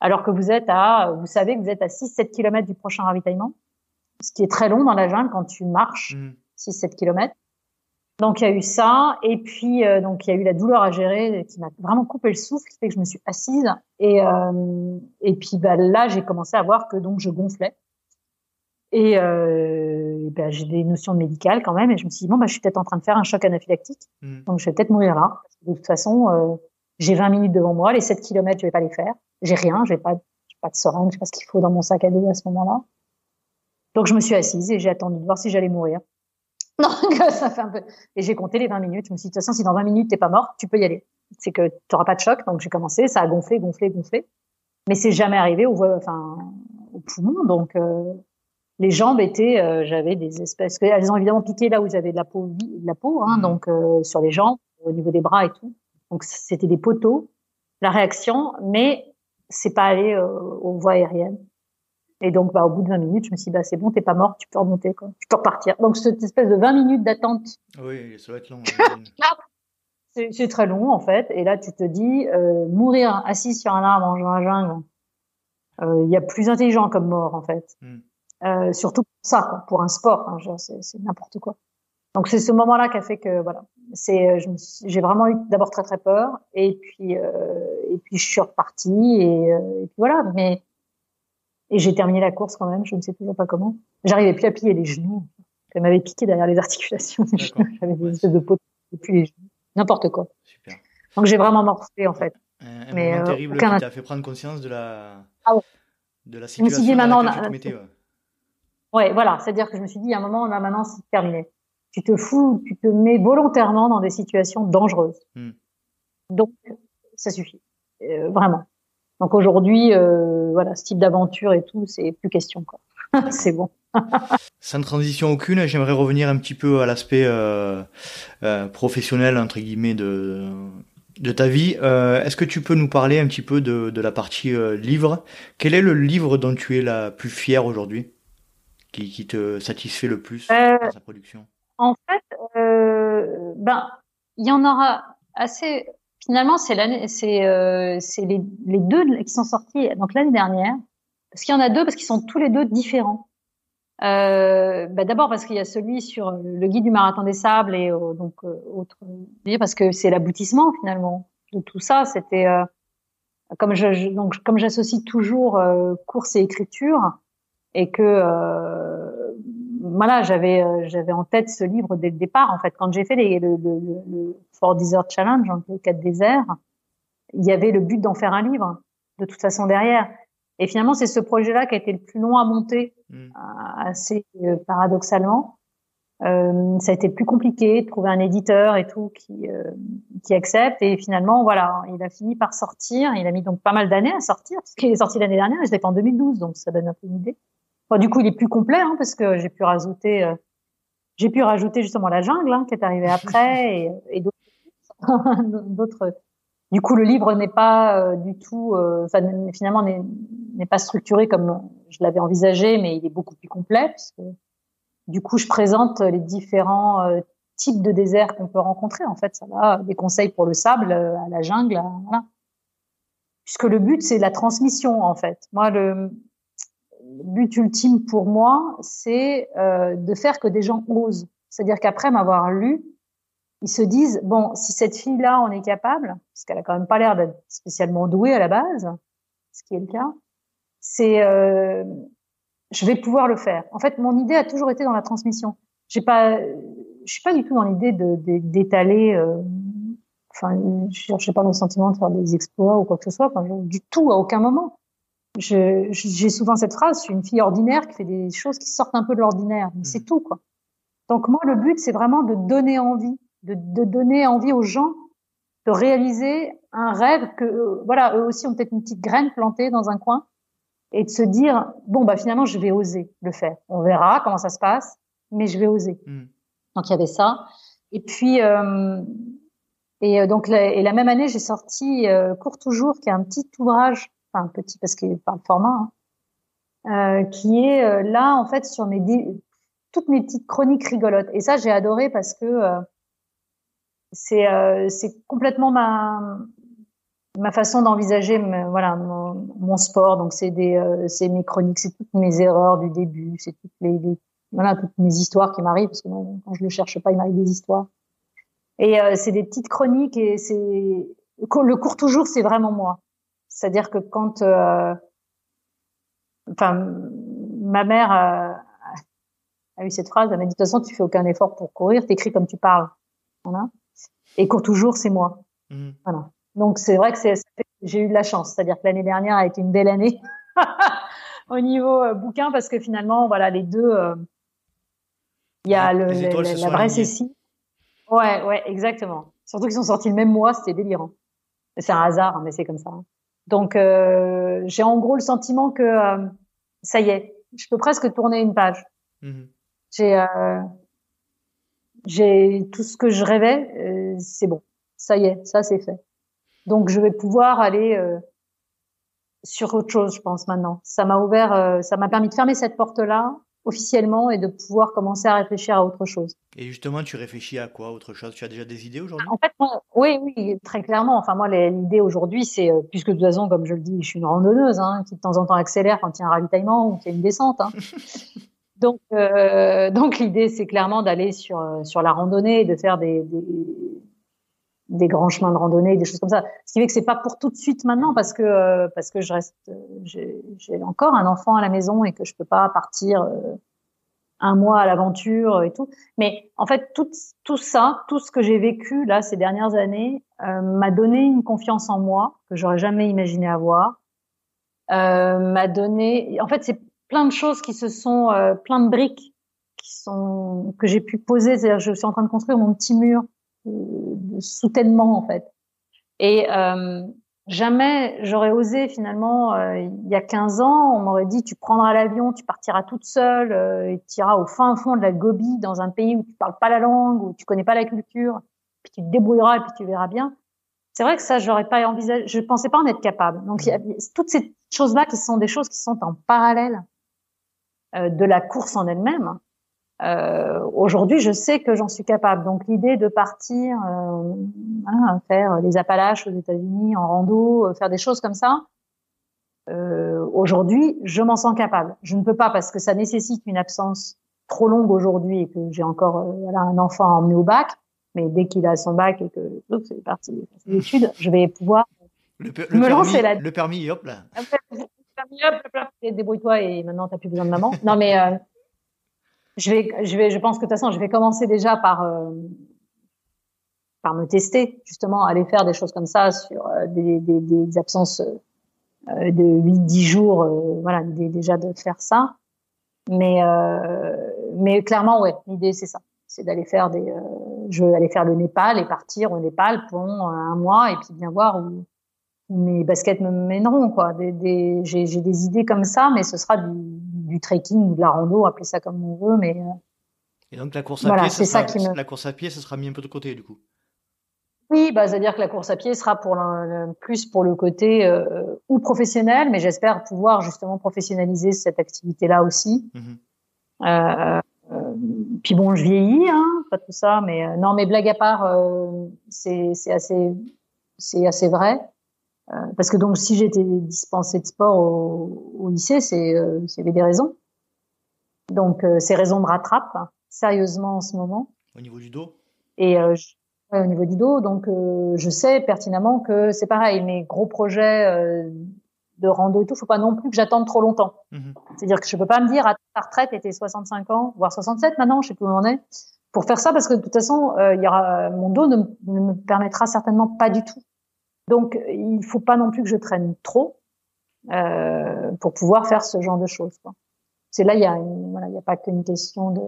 Alors que vous êtes à, vous savez que vous êtes à 6-7 km du prochain ravitaillement, ce qui est très long dans la jungle quand tu marches 6-7 mmh. km. Donc il y a eu ça, et puis euh, donc il y a eu la douleur à gérer qui m'a vraiment coupé le souffle, qui fait que je me suis assise, et euh, et puis bah, là j'ai commencé à voir que donc je gonflais, et, euh, bah, j'ai des notions médicales quand même, et je me suis dit bon bah je suis peut-être en train de faire un choc anaphylactique, mmh. donc je vais peut-être mourir là. de toute façon euh, j'ai 20 minutes devant moi, les 7 km je vais pas les faire, j'ai rien, j'ai pas pas de seringue, je sais pas ce qu'il faut dans mon sac à dos à ce moment-là. Donc je me suis assise et j'ai attendu de voir si j'allais mourir. Donc, ça fait un peu. Et j'ai compté les 20 minutes. Je me suis dit, de toute façon, si dans 20 minutes, t'es pas morte, tu peux y aller. C'est que tu n'auras pas de choc. Donc, j'ai commencé. Ça a gonflé, gonflé, gonflé. Mais c'est jamais arrivé au, enfin, au poumon. Donc, euh, les jambes étaient, euh, j'avais des espèces, elles ont évidemment piqué là où j'avais de la peau, de la peau, hein, mmh. donc euh, sur les jambes, au niveau des bras et tout. Donc, c'était des poteaux. La réaction, mais c'est pas allé aux voies aériennes. Et donc, bah, au bout de 20 minutes, je me suis dit, bah, c'est bon, t'es pas mort, tu peux remonter, quoi. Tu peux repartir. Donc, cette espèce de 20 minutes d'attente. Oui, ça va être long. c'est très long, en fait. Et là, tu te dis, euh, mourir assis sur un arbre en un jungle, euh, il y a plus intelligent comme mort, en fait. Hmm. Euh, surtout pour ça, quoi, pour un sport. Hein, c'est n'importe quoi. Donc, c'est ce moment-là qui a fait que, voilà. C'est, j'ai vraiment eu d'abord très, très peur. Et puis, et puis, je suis repartie. Et, et puis, voilà. Mais, et j'ai terminé la course quand même, je ne sais toujours pas comment. J'arrivais plus à plier les genoux. Elle m'avait piqué derrière les articulations J'avais des espèces de peau depuis les genoux. N'importe quoi. Super. Donc j'ai vraiment morflé en fait. Un, Mais moment euh, terrible qui t'a fait prendre conscience de la, ah ouais. de la situation je me suis dit, maintenant. Ouais. voilà. C'est-à-dire que je me suis dit, à un moment, là, maintenant, c'est terminé. Tu te fous, tu te mets volontairement dans des situations dangereuses. Hmm. Donc, ça suffit. Euh, vraiment. Donc aujourd'hui, euh, voilà, ce type d'aventure et tout, c'est plus question. Quoi. c'est bon. Sans transition aucune, j'aimerais revenir un petit peu à l'aspect euh, euh, professionnel entre guillemets de de ta vie. Est-ce que tu peux nous parler un petit peu de, de la partie livre? Quel est le livre dont tu es la plus fière aujourd'hui, qui, qui, te satisfait le plus dans sa production? En fait, ben il y en aura assez finalement, c'est euh, les, les, deux qui sont sortis donc l'année dernière. Parce qu'il y en a deux parce qu'ils sont tous les deux différents. Euh, bah D'abord parce qu'il y a celui sur le guide du marathon des sables et euh, donc euh, autre parce que c'est l'aboutissement finalement de tout ça. C'était euh, comme je, donc comme j'associe toujours course et écriture et que voilà, j'avais euh, j'avais en tête ce livre dès le départ. En fait, quand j'ai fait les, le, le, le Four Desert Challenge, hein, les quatre déserts, il y avait le but d'en faire un livre. De toute façon derrière. Et finalement, c'est ce projet-là qui a été le plus long à monter, mmh. assez euh, paradoxalement. Euh, ça a été plus compliqué de trouver un éditeur et tout qui euh, qui accepte. Et finalement, voilà, il a fini par sortir. Il a mis donc pas mal d'années à sortir, parce qu'il est sorti l'année dernière. Et c'était en 2012, donc ça donne un peu une idée. Du coup, il est plus complet hein, parce que j'ai pu rajouter, euh, j'ai pu rajouter justement la jungle hein, qui est arrivée après et, et d'autres. Du coup, le livre n'est pas euh, du tout, enfin finalement n'est pas structuré comme je l'avais envisagé, mais il est beaucoup plus complet du coup, je présente les différents euh, types de déserts qu'on peut rencontrer. En fait, ça va des conseils pour le sable, euh, à la jungle, voilà. Puisque le but, c'est la transmission, en fait. Moi, le, but ultime pour moi, c'est euh, de faire que des gens osent. C'est-à-dire qu'après m'avoir lu, ils se disent bon, si cette fille-là en est capable, parce qu'elle a quand même pas l'air d'être spécialement douée à la base, ce qui est le cas, c'est euh, je vais pouvoir le faire. En fait, mon idée a toujours été dans la transmission. J'ai pas, je suis pas du tout dans l'idée de d'étaler. Euh, enfin, je cherchais pas le sentiment de faire des exploits ou quoi que ce soit. Enfin, du tout, à aucun moment. J'ai souvent cette phrase, je suis une fille ordinaire qui fait des choses qui sortent un peu de l'ordinaire. Mmh. C'est tout, quoi. Donc moi, le but, c'est vraiment de donner envie, de, de, donner envie aux gens de réaliser un rêve que, euh, voilà, eux aussi ont peut-être une petite graine plantée dans un coin et de se dire bon bah finalement je vais oser le faire. On verra comment ça se passe, mais je vais oser. Hmm. Donc il y avait ça. Et puis euh, et euh, donc la, et la même année j'ai sorti euh, Court toujours qui est un petit ouvrage, enfin petit parce qu'il parle format, hein, euh, qui est euh, là en fait sur mes toutes mes petites chroniques rigolotes. Et ça j'ai adoré parce que c'est c'est complètement ma ma façon d'envisager voilà mon, sport. Donc c'est des euh, c'est mes chroniques c'est toutes mes erreurs du début c'est toutes les, voilà toutes mes histoires qui m'arrivent parce que quand je le cherche pas il m'arrive des histoires. Et euh, c'est des petites chroniques et c'est le cours toujours c'est vraiment moi c'est-à-dire que quand euh, enfin ma mère a, a, eu cette phrase elle m'a dit de toute façon tu fais aucun effort pour courir t'écris comme tu parles voilà et cours toujours c'est moi mmh. voilà donc c'est vrai que c'est, j'ai eu de la chance, c'est-à-dire que l'année dernière a été une belle année au niveau euh, bouquin parce que finalement voilà les deux, euh, il y a le, la vraie Cécile. Ouais ouais exactement. Surtout qu'ils sont sortis le même mois, c'était délirant. C'est un hasard, hein, mais c'est comme ça. Donc euh, j'ai en gros le sentiment que euh, ça y est, je peux presque tourner une page. Mmh j'ai j'ai tout ce que je rêvais, c'est bon, ça y est, ça c'est fait. Donc je vais pouvoir aller euh, sur autre chose, je pense maintenant. Ça m'a ouvert, euh, ça m'a permis de fermer cette porte-là officiellement et de pouvoir commencer à réfléchir à autre chose. Et justement, tu réfléchis à quoi autre chose? Tu as déjà des idées aujourd'hui? En fait, oui, oui, très clairement. Enfin, moi, l'idée aujourd'hui, c'est, euh, puisque de toute façon, comme je le dis, je suis une randonneuse hein, qui de temps en temps accélère quand il y a un ravitaillement ou qu'il y a une descente. Hein. donc, euh, donc l'idée, c'est clairement d'aller sur sur la randonnée et de faire des, des, des grands chemins de randonnée, des choses comme ça. Ce qui fait que c'est pas pour tout de suite maintenant parce que euh, parce que je reste, j'ai encore un enfant à la maison et que je peux pas partir euh, un mois à l'aventure et tout. Mais en fait, tout tout ça, tout ce que j'ai vécu là ces dernières années, euh, m'a donné une confiance en moi que j'aurais jamais imaginé avoir. m'a donné, en fait, c'est plein de choses qui se sont, plein de briques qui sont que j'ai pu poser. C'est-à-dire, je suis en train de construire mon petit mur de soutènement en fait. Et euh, jamais j'aurais osé finalement, euh, il y a 15 ans, on m'aurait dit tu prendras l'avion, tu partiras toute seule euh, et tu iras au fin fond de la Gobi dans un pays où tu parles pas la langue, où tu connais pas la culture, puis tu te débrouilleras et puis tu verras bien. C'est vrai que ça, j'aurais pas envisagé, je pensais pas en être capable. Donc il y a toutes ces choses-là qui sont des choses qui sont en parallèle de la course en elle-même. Euh, Aujourd'hui, je sais que j'en suis capable. Donc l'idée de partir, euh, hein, faire les Appalaches aux États-Unis en rando, euh, faire des choses comme ça, euh, aujourd'hui, je m'en sens capable. Je ne peux pas parce que ça nécessite une absence trop longue aujourd'hui et que j'ai encore euh, voilà, un enfant à emmener au bac. Mais dès qu'il a son bac et que c'est parti ses études, je vais pouvoir le, me permis, lancer là. Le permis, hop là. Le permis, hop, hop, débrouille-toi et maintenant t'as plus besoin de maman. Non mais je vais, je vais, je pense que de toute façon, je vais commencer déjà par euh, par me tester, justement, aller faire des choses comme ça sur euh, des, des, des, absences euh, de 8-10 jours, voilà, déjà de faire ça. Mais mais clairement, ouais, l'idée c'est ça, c'est d'aller faire des, je vais aller faire le Népal et partir au Népal pour un mois et puis bien voir où, mes baskets me mèneront quoi. Des, des, j'ai, j'ai des idées comme ça, mais ce sera du, du trekking ou de la rando, appelez ça comme on veut, mais. Euh, et donc la course à pied, ça, sera, me... la course à pied, ça sera mis un peu de côté du coup. Oui, bah, c'est-à-dire que la course à pied sera pour le, plus pour le côté euh, ou professionnel, mais j'espère pouvoir justement professionnaliser cette activité-là aussi. Mhm. Euh, euh, puis bon, je vieillis, hein, pas tout ça, mais non, mais blague à part, c'est assez, c'est assez vrai. Euh, parce que donc, si j'étais dispensée de sport au, au lycée, c'est euh, il y avait des raisons. Donc, euh, ces raisons me rattrapent hein, sérieusement en ce moment. Au niveau du dos? Et je, au niveau du dos, donc je sais pertinemment que c'est pareil. Mes gros projets de rando et tout, faut pas non plus que j'attende trop longtemps. Mhm. C'est-à-dire que je peux pas me dire à ta retraite, était 65 ans, voire 67 maintenant, je sais plus où on est, pour faire ça parce que de toute façon, il y aura mon dos ne, ne, me permettra certainement pas du tout donc, il faut pas non plus que je traîne trop euh, pour pouvoir faire ce genre de choses. C'est là, il y a, voilà, a pas qu'une question de,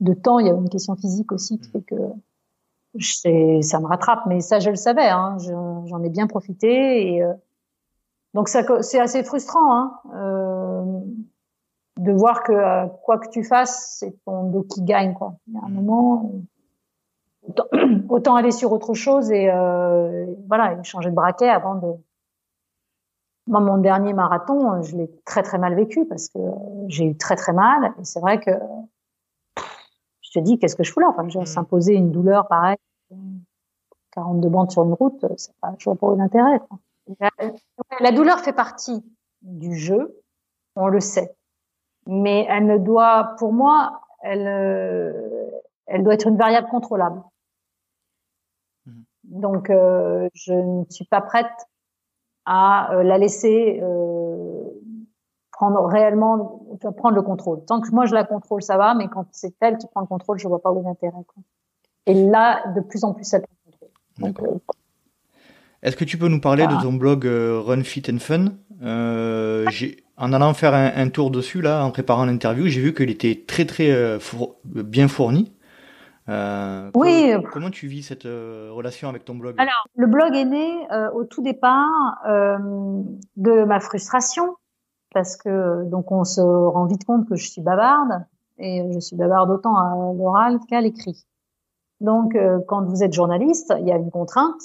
de temps, il y a une question physique aussi qui fait que ça me rattrape. Mais ça, je le savais, hein, j'en ai bien profité et euh, donc c'est assez frustrant hein, euh, de voir que euh, quoi que tu fasses, c'est ton dos qui gagne. Quoi. Il y a un moment, autant, aller sur autre chose et euh, voilà, changer de braquet avant de. Moi, mon dernier marathon, je l'ai très très mal vécu parce que j'ai eu très très mal et c'est vrai que je te dis qu'est-ce que je fous là? Enfin, je mmh. s'imposer une douleur pareille, 42 bandes sur une route, c'est pas, je vois pas d'intérêt. La, la douleur fait partie du jeu, on le sait, mais elle ne doit, pour moi, elle, euh, elle doit être une variable contrôlable. Donc, euh, je ne suis pas prête à euh, la laisser euh, prendre réellement, prendre le contrôle. Tant que moi je la contrôle, ça va, mais quand c'est elle qui prend le contrôle, je vois pas où est l'intérêt. Et là, de plus en plus, elle prend le contrôle. Est-ce que tu peux nous parler de ton blog Run Fit and Fun? En allant faire un, un, tour dessus là, en préparant l'interview, j'ai vu qu'il était très très bien fourni. Euh, oui. Comment, tu vis cette euh, relation avec ton blog Alors, le blog est né euh, au tout départ euh, de ma frustration parce que donc on se rend vite compte que je suis bavarde et je suis bavarde autant à l'oral qu'à l'écrit. Donc, quand vous êtes journaliste, il y a une contrainte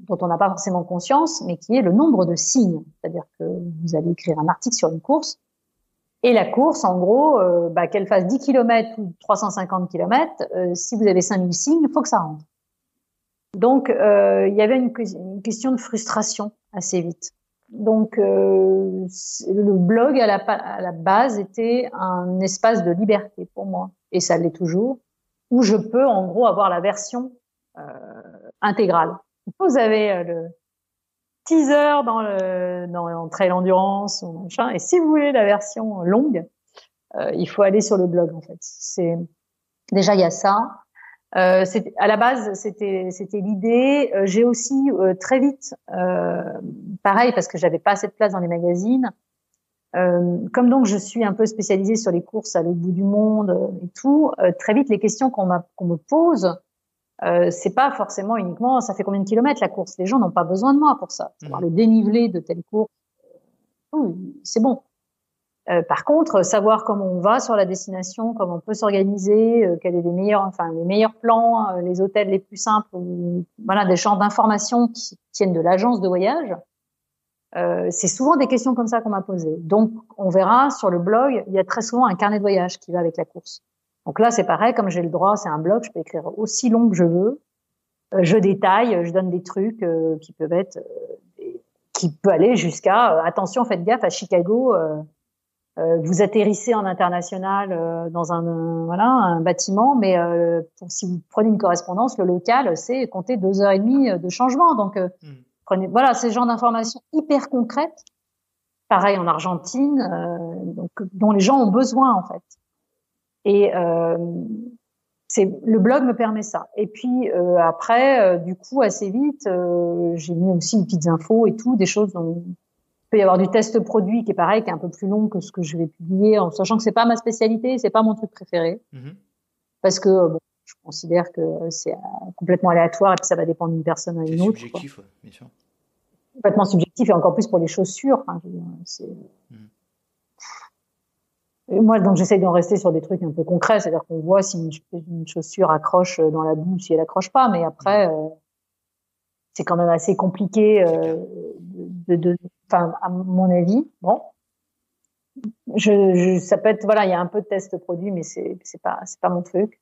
dont on n'a pas forcément conscience, mais qui est le nombre de signes. C'est-à-dire que vous allez écrire un article sur une course, et la course, en gros, euh, bah, qu'elle fasse 10 km ou 350 km, euh, si vous avez 5000 signes, il faut que ça rentre. Donc, euh, il y avait une, question de frustration assez vite. Donc, le blog à la, à la base était un espace de liberté pour moi, et ça l'est toujours, où je peux en gros avoir la version intégrale. Vous avez le, teaser dans le dans, trail endurance ou machin. Et si vous voulez la version longue, euh, il faut aller sur le blog en fait. C'est déjà il y a ça. Euh, à la base, c'était c'était l'idée. Euh, j'ai aussi euh, très vite, euh, pareil parce que j'avais pas assez de place dans les magazines. comme donc je suis un peu spécialisée sur les courses à l'autre bout du monde et tout, très vite les questions qu'on qu'on me pose, euh, c'est pas forcément uniquement ça fait combien de kilomètres la course? Les gens n'ont pas besoin de moi pour ça. Savoir mmh. le dénivelé de telle course, c'est bon. Euh, par contre, savoir comment on va sur la destination, comment on peut s'organiser, euh, quels sont les meilleurs, enfin les meilleurs plans, euh, les hôtels les plus simples, voilà des champs d'informations qui tiennent de l'agence de voyage. Euh, c'est souvent des questions comme ça qu'on m'a posées. Donc, on verra sur le blog, il y a très souvent un carnet de voyage qui va avec la course. Donc là, c'est pareil, comme j'ai le droit, c'est un blog, je peux écrire aussi long que je veux. Euh, je détaille, je donne des trucs euh, qui peuvent être, euh, qui peut aller jusqu'à attention, faites gaffe à Chicago. vous atterrissez en international dans un voilà un bâtiment, mais pour, si vous prenez une correspondance, le local, c'est compter deux heures et demie de changement. Donc hmm. prenez voilà ces genres d'informations hyper concrètes. Pareil en Argentine, donc dont les gens ont besoin en fait. Et euh, c'est le blog me permet ça. Et puis euh, après, euh, du coup, assez vite, j'ai mis aussi des petites infos et tout, des choses dont il peut y avoir du test produit qui est pareil, qui est un peu plus long que ce que je vais publier, en sachant que c'est pas ma spécialité, c'est pas mon truc préféré, Mhm. parce que bon, je considère que c'est complètement aléatoire et puis ça va dépendre d'une personne à une autre. subjectif, ouais, bien sûr. Complètement subjectif et encore plus pour les chaussures. Je veux dire, c'est- Mhm. Et moi, donc, j'essaye d'en rester sur des trucs un peu concrets, c'est-à-dire qu'on voit si une, une chaussure accroche dans la boue, si elle accroche pas, mais après, euh, c'est quand même assez compliqué, euh, de, de, enfin, à mon avis. Bon, je, je, ça peut être, voilà, il y a un peu de test produit, mais c'est, c'est pas, c'est pas mon truc.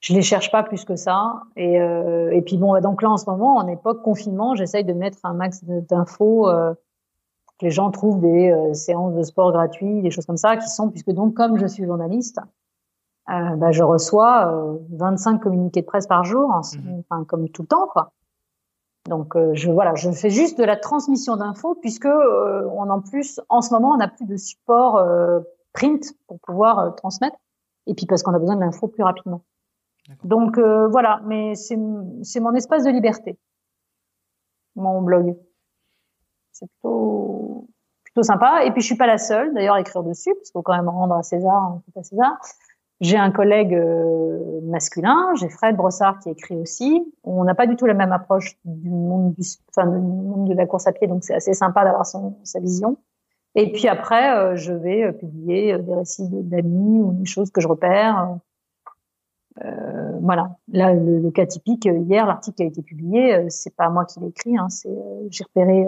Je les cherche pas plus que ça. Et, euh, et puis bon, donc là, en ce moment, en époque confinement, j'essaye de mettre un max d'infos. Euh, les gens trouvent des euh, séances de sport gratuits, des choses comme ça, qui sont, puisque donc, comme je suis journaliste, euh, bah, je reçois euh, 25 communiqués de presse par jour, Mhm. enfin, comme tout le temps, quoi. Donc, euh, je, voilà, je fais juste de la transmission d'infos, puisque euh, on en plus, en ce moment, on n'a plus de support euh, print pour pouvoir euh, transmettre, et puis parce qu'on a besoin de l'info plus rapidement. Donc, euh, voilà, mais c'est mon espace de liberté, mon blog c'est plutôt plutôt sympa. Et puis je suis pas la seule d'ailleurs à écrire dessus, parce qu'il faut quand même rendre à César à César. J'ai un collègue euh, masculin, j'ai Fred Brossard qui écrit aussi. On n'a pas du tout la même approche du monde du, monde de la course à pied, donc c'est assez sympa d'avoir sa vision. Et puis après, euh, je vais euh, publier des récits d'amis ou des choses que je repère. Voilà. Là, le, cas typique, hier, l'article qui a été publié, c'est pas moi qui l'ai écrit, hein, c'est j'ai repéré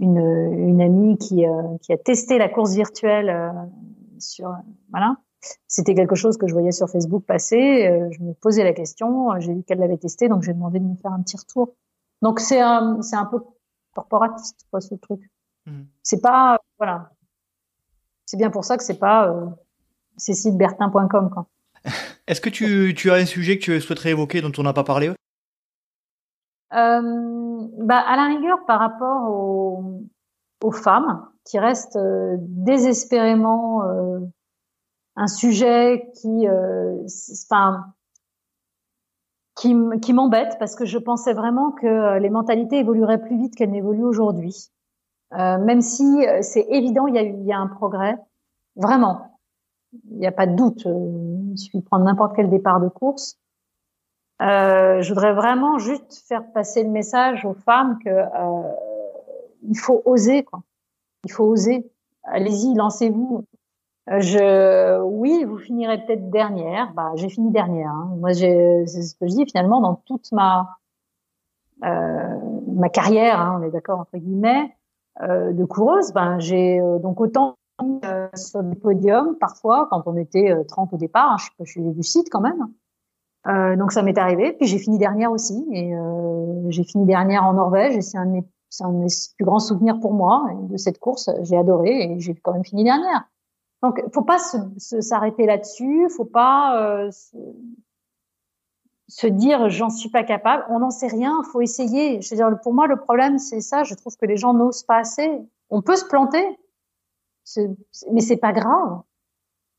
une, une amie qui, euh, qui a testé la course virtuelle euh, sur voilà. C'était quelque chose que je voyais sur Facebook passer. euh, je me posais la question. J'ai vu qu'elle l'avait testé, donc j'ai demandé de me faire un petit retour. Donc c'est un c'est un peu corporatiste quoi ce truc. Mhm. C'est pas voilà. C'est bien pour ça que c'est pas euh, cécilebertin.com quoi. Est-ce que tu, tu as un sujet que tu souhaiterais évoquer dont on n'a pas parlé? Bah, à la rigueur, par rapport aux, aux femmes qui restent euh, désespérément euh, un sujet qui, euh, enfin, qui, qui m'embête parce que je pensais vraiment que euh, les mentalités évolueraient plus vite qu'elles n'évoluent aujourd'hui. Euh, même si euh, c'est évident, il y, a, y a un progrès, vraiment. Il n'y a pas de doute. euh, Il suffit de prendre n'importe quel départ de course. Euh, je voudrais vraiment juste faire passer le message aux femmes que euh, il faut oser, quoi. Il faut oser. Allez-y, lancez-vous. Euh, oui, vous finirez peut-être dernière. Bah, j'ai fini dernière. hein. Moi, c'est ce que je dis finalement dans toute ma ma carrière. Hein, on est d'accord entre guillemets de coureuse. Ben, j'ai euh, donc autant sur des podiums parfois quand on était euh, 30 au départ. hein, je suis lucide quand même. Euh, donc ça m'est arrivé. Puis j'ai fini dernière aussi. Et euh, j'ai fini dernière en Norvège. Et c'est un de un de mes plus grands souvenirs pour moi de cette course. J'ai adoré et j'ai quand même fini dernière. Donc faut pas se, se- s'arrêter là-dessus. Faut pas euh, se, se dire j'en suis pas capable. On n'en sait rien. Faut essayer. Je veux dire, pour moi le problème c'est ça. Je trouve que les gens n'osent pas assez. On peut se planter, c'est- mais c'est pas grave. Je veux dire, c'est-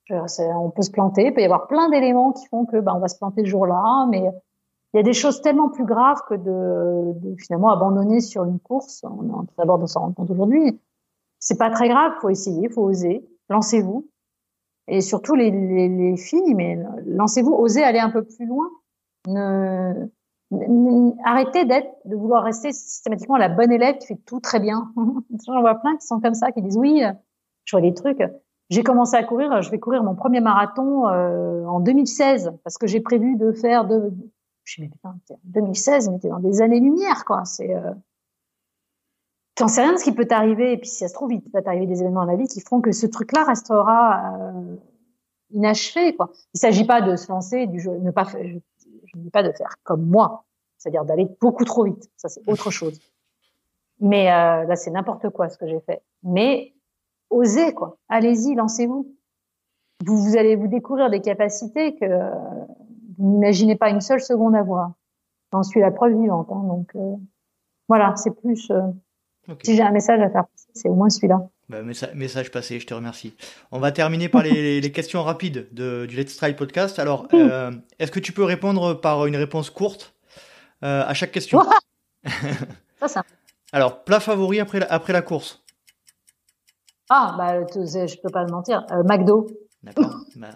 on peut se planter, il peut y avoir plein d'éléments qui font que ben, on va se planter le jour-là, mais il y a des choses tellement plus graves que de, de finalement abandonner sur une course. On en d'abord de s'en rendre compte aujourd'hui. C'est pas très grave, faut essayer, faut oser, lancez-vous. Et surtout les, les, les filles, mais lancez-vous, osez aller un peu plus loin. Ne, n- arrêtez d'être, de vouloir rester systématiquement la bonne élève qui fait tout très bien. J'en vois plein qui sont comme ça, qui disent oui, je vois des trucs. J'ai commencé à courir, je vais courir mon premier marathon euh, en 2016 parce que j'ai prévu de faire de. Je me dis putain, t'es en 2016, mais t'es dans des années-lumière, quoi. C'est. Euh... T'en sais rien de ce qui peut t'arriver, et puis si ça se trouve, il va t'arriver des événements dans la vie qui feront que ce truc-là restera euh, inachevé, quoi. Il s'agit pas de se lancer du jeu, ne pas je, je ne dis pas de faire comme moi, c'est-à-dire d'aller beaucoup trop vite. Ça, c'est autre chose. Mais euh, là, c'est n'importe quoi ce que j'ai fait. Mais osez, quoi. Allez-y, lancez-vous. Vous, vous allez vous découvrir des capacités que euh, vous n'imaginez pas une seule seconde avoir. J'en suis la preuve vivante. Hein, donc euh, voilà, c'est plus. euh. Si j'ai un message à faire passer, c'est au moins celui-là. Bah, message, passé, je te remercie. On va terminer par les, questions rapides de, du Let's Try podcast. Alors, est-ce que tu peux répondre par une réponse courte à chaque question? Ça, ça. Alors, plat favori après la, après la course Ah, bah, je peux pas te mentir. Euh, McDo. D'accord. Bah,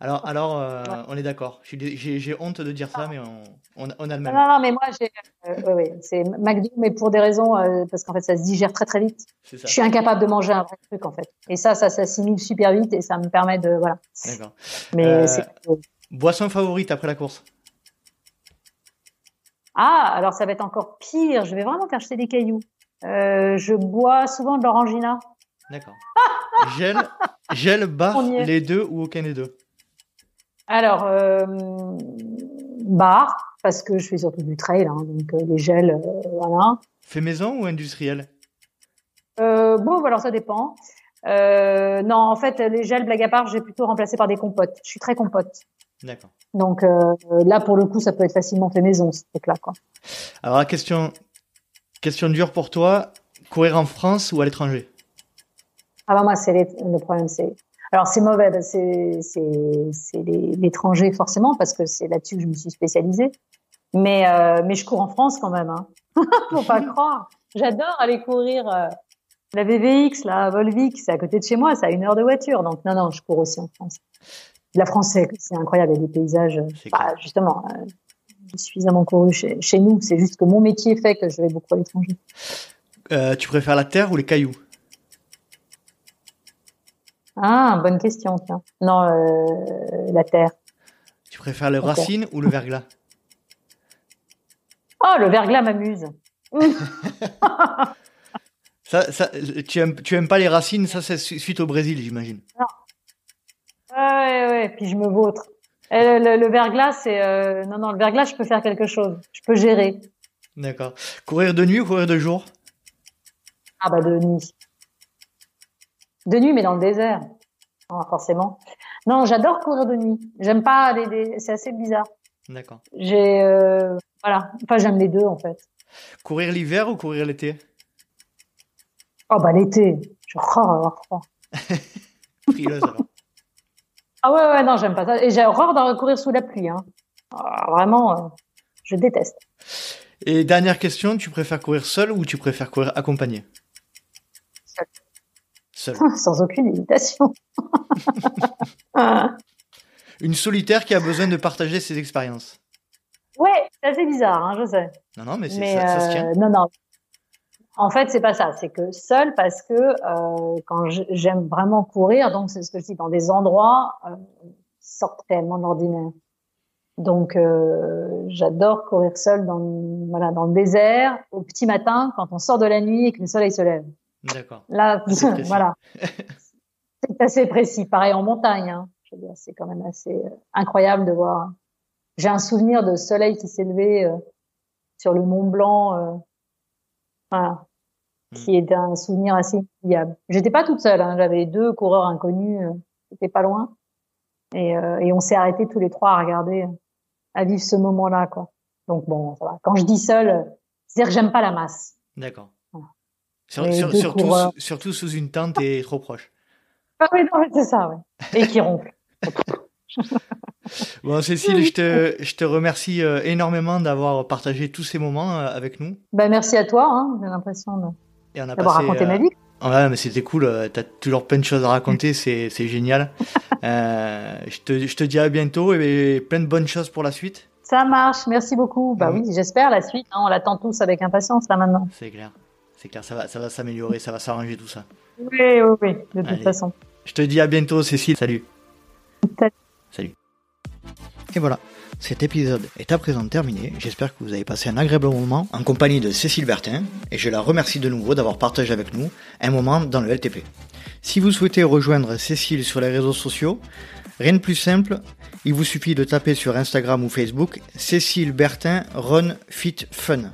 alors, alors euh, on est d'accord. J'ai honte de dire ça, mais on, on, a le même. Non, non, mais moi, j'ai. Euh, oui, c'est McDo, mais pour des raisons parce qu'en fait, ça se digère très très vite. Je suis incapable de manger un vrai truc en fait. Et ça, ça s'assimile super vite et ça me permet de voilà. D'accord. Mais c'est. Boisson favorite après la course? Ah, alors ça va être encore pire. Je vais vraiment faire jeter des cailloux. je bois souvent de l'orangina. D'accord. gel, gel, bar, les deux ou aucun des deux? Alors, euh, bar, parce que je fais surtout du trail, hein, donc euh, les gels, euh, voilà. Fait maison ou industriel? Euh, Bon, alors ça dépend. Non, en fait, les gels, blague à part, j'ai plutôt remplacé par des compotes. Je suis très compote. D'accord. Donc là, pour le coup, ça peut être facilement fait maison, ce truc-là. Quoi. Alors, question, question dure pour toi, courir en France ou à l'étranger? Ah bah moi, c'est le problème, c'est alors c'est mauvais, c'est l'étranger forcément parce que c'est là-dessus que je me suis spécialisée. Mais euh, mais je cours en France quand même. Hein. Faut pas croire. J'adore aller courir euh, la VVX, la Volvic, c'est à côté de chez moi, c'est à une heure de voiture. Donc non non, je cours aussi en France. La France c'est incroyable, il y a des paysages. Bah, justement, euh, suffisamment couru chez, chez nous. C'est juste que mon métier fait que je vais beaucoup à l'étranger. Euh, tu préfères la terre ou les cailloux? Ah, bonne question, tiens. Non, euh, la terre. Tu préfères le racine ou le verglas? Oh, le verglas m'amuse. ça, ça, tu aimes, tu aimes pas les racines, ça c'est suite au Brésil, j'imagine. Non. Ouais, ouais, puis je me vautre. Le, le, verglas, c'est euh, non, non, le verglas, je peux faire quelque chose. Je peux gérer. D'accord. Courir de nuit ou courir de jour? Ah bah de nuit. De nuit, mais dans le désert. forcément. Non, j'adore courir de nuit. J'aime pas les, c'est assez bizarre. D'accord. J'ai euh, voilà, enfin j'aime les deux en fait. Courir l'hiver ou courir l'été? Oh bah l'été, je horreur avoir froid. Frileuse alors. Ah ouais ouais non, j'aime pas ça et j'ai horreur de courir sous la pluie hein. Ah, vraiment euh, je déteste. Et dernière question, tu préfères courir seul ou tu préfères courir accompagné? Sans aucune hésitation. Une solitaire qui a besoin de partager ses expériences. Ouais, c'est assez bizarre, hein, je sais. Non, non, mais, ça, ça, se tient. Euh, non, non. En fait, c'est pas ça. C'est que seul parce que euh, quand j'aime vraiment courir, donc c'est ce que je dis, dans des endroits euh, sortent réellement d'ordinaire. Donc, euh, j'adore courir seul dans, voilà, dans le désert, au petit matin, quand on sort de la nuit et que le soleil se lève. D'accord. Là, voilà. c'est assez précis. Pareil en montagne. Hein. C'est quand même assez euh, incroyable de voir. J'ai un souvenir de soleil qui s'est levé euh, sur le Mont Blanc. Euh, voilà. Hmm. Qui est un souvenir assez inoubliable. J'étais pas toute seule. Hein. J'avais deux coureurs inconnus. C'était pas loin. Et, et on s'est arrêtés tous les trois à regarder, à vivre ce moment-là, quoi. Donc bon, va. Quand je dis seul, c'est-à-dire que j'aime pas la masse. D'accord surtout, surtout, sous une tente et trop proche. Ah oui, c'est ça. Et qui ronfle. bon, Cécile, je te, je te remercie euh, énormément d'avoir partagé tous ces moments euh, avec nous. Ben, merci à toi, hein. j'ai l'impression d'avoir raconté ma euh, vie. Ouais, mais c'était cool, tu as toujours plein de choses à raconter, c'est génial. je, te, je te dis à bientôt et plein de bonnes choses pour la suite. Ça marche, merci beaucoup. Bah oui, j'espère la suite, hein. on l'attend tous avec impatience là maintenant. C'est clair. C'est clair, ça va, ça va s'améliorer, ça va s'arranger tout ça. Oui, oui, oui, de toute façon. Je te dis à bientôt, Cécile. Salut. Salut. Et voilà, cet épisode est à présent terminé. J'espère que vous avez passé un agréable moment en compagnie de Cécile Bertin et je la remercie de nouveau d'avoir partagé avec nous un moment dans le LTP. Si vous souhaitez rejoindre Cécile sur les réseaux sociaux, rien de plus simple, il vous suffit de taper sur Instagram ou Facebook Cécile Bertin Run Fit Fun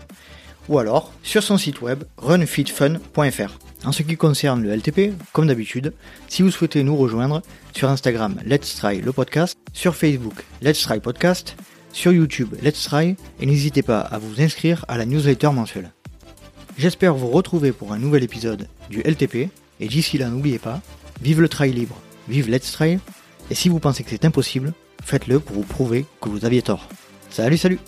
ou alors sur son site web runfitfun.fr. En ce qui concerne le LTP, comme d'habitude, si vous souhaitez nous rejoindre sur Instagram Let's Try le podcast, sur Facebook Let's Try Podcast, sur YouTube Let's Try et n'hésitez pas à vous inscrire à la newsletter mensuelle. J'espère vous retrouver pour un nouvel épisode du LTP. Et d'ici là, n'oubliez pas, vive le trail libre, vive Let's Trail, et si vous pensez que c'est impossible, faites-le pour vous prouver que vous aviez tort. Salut, salut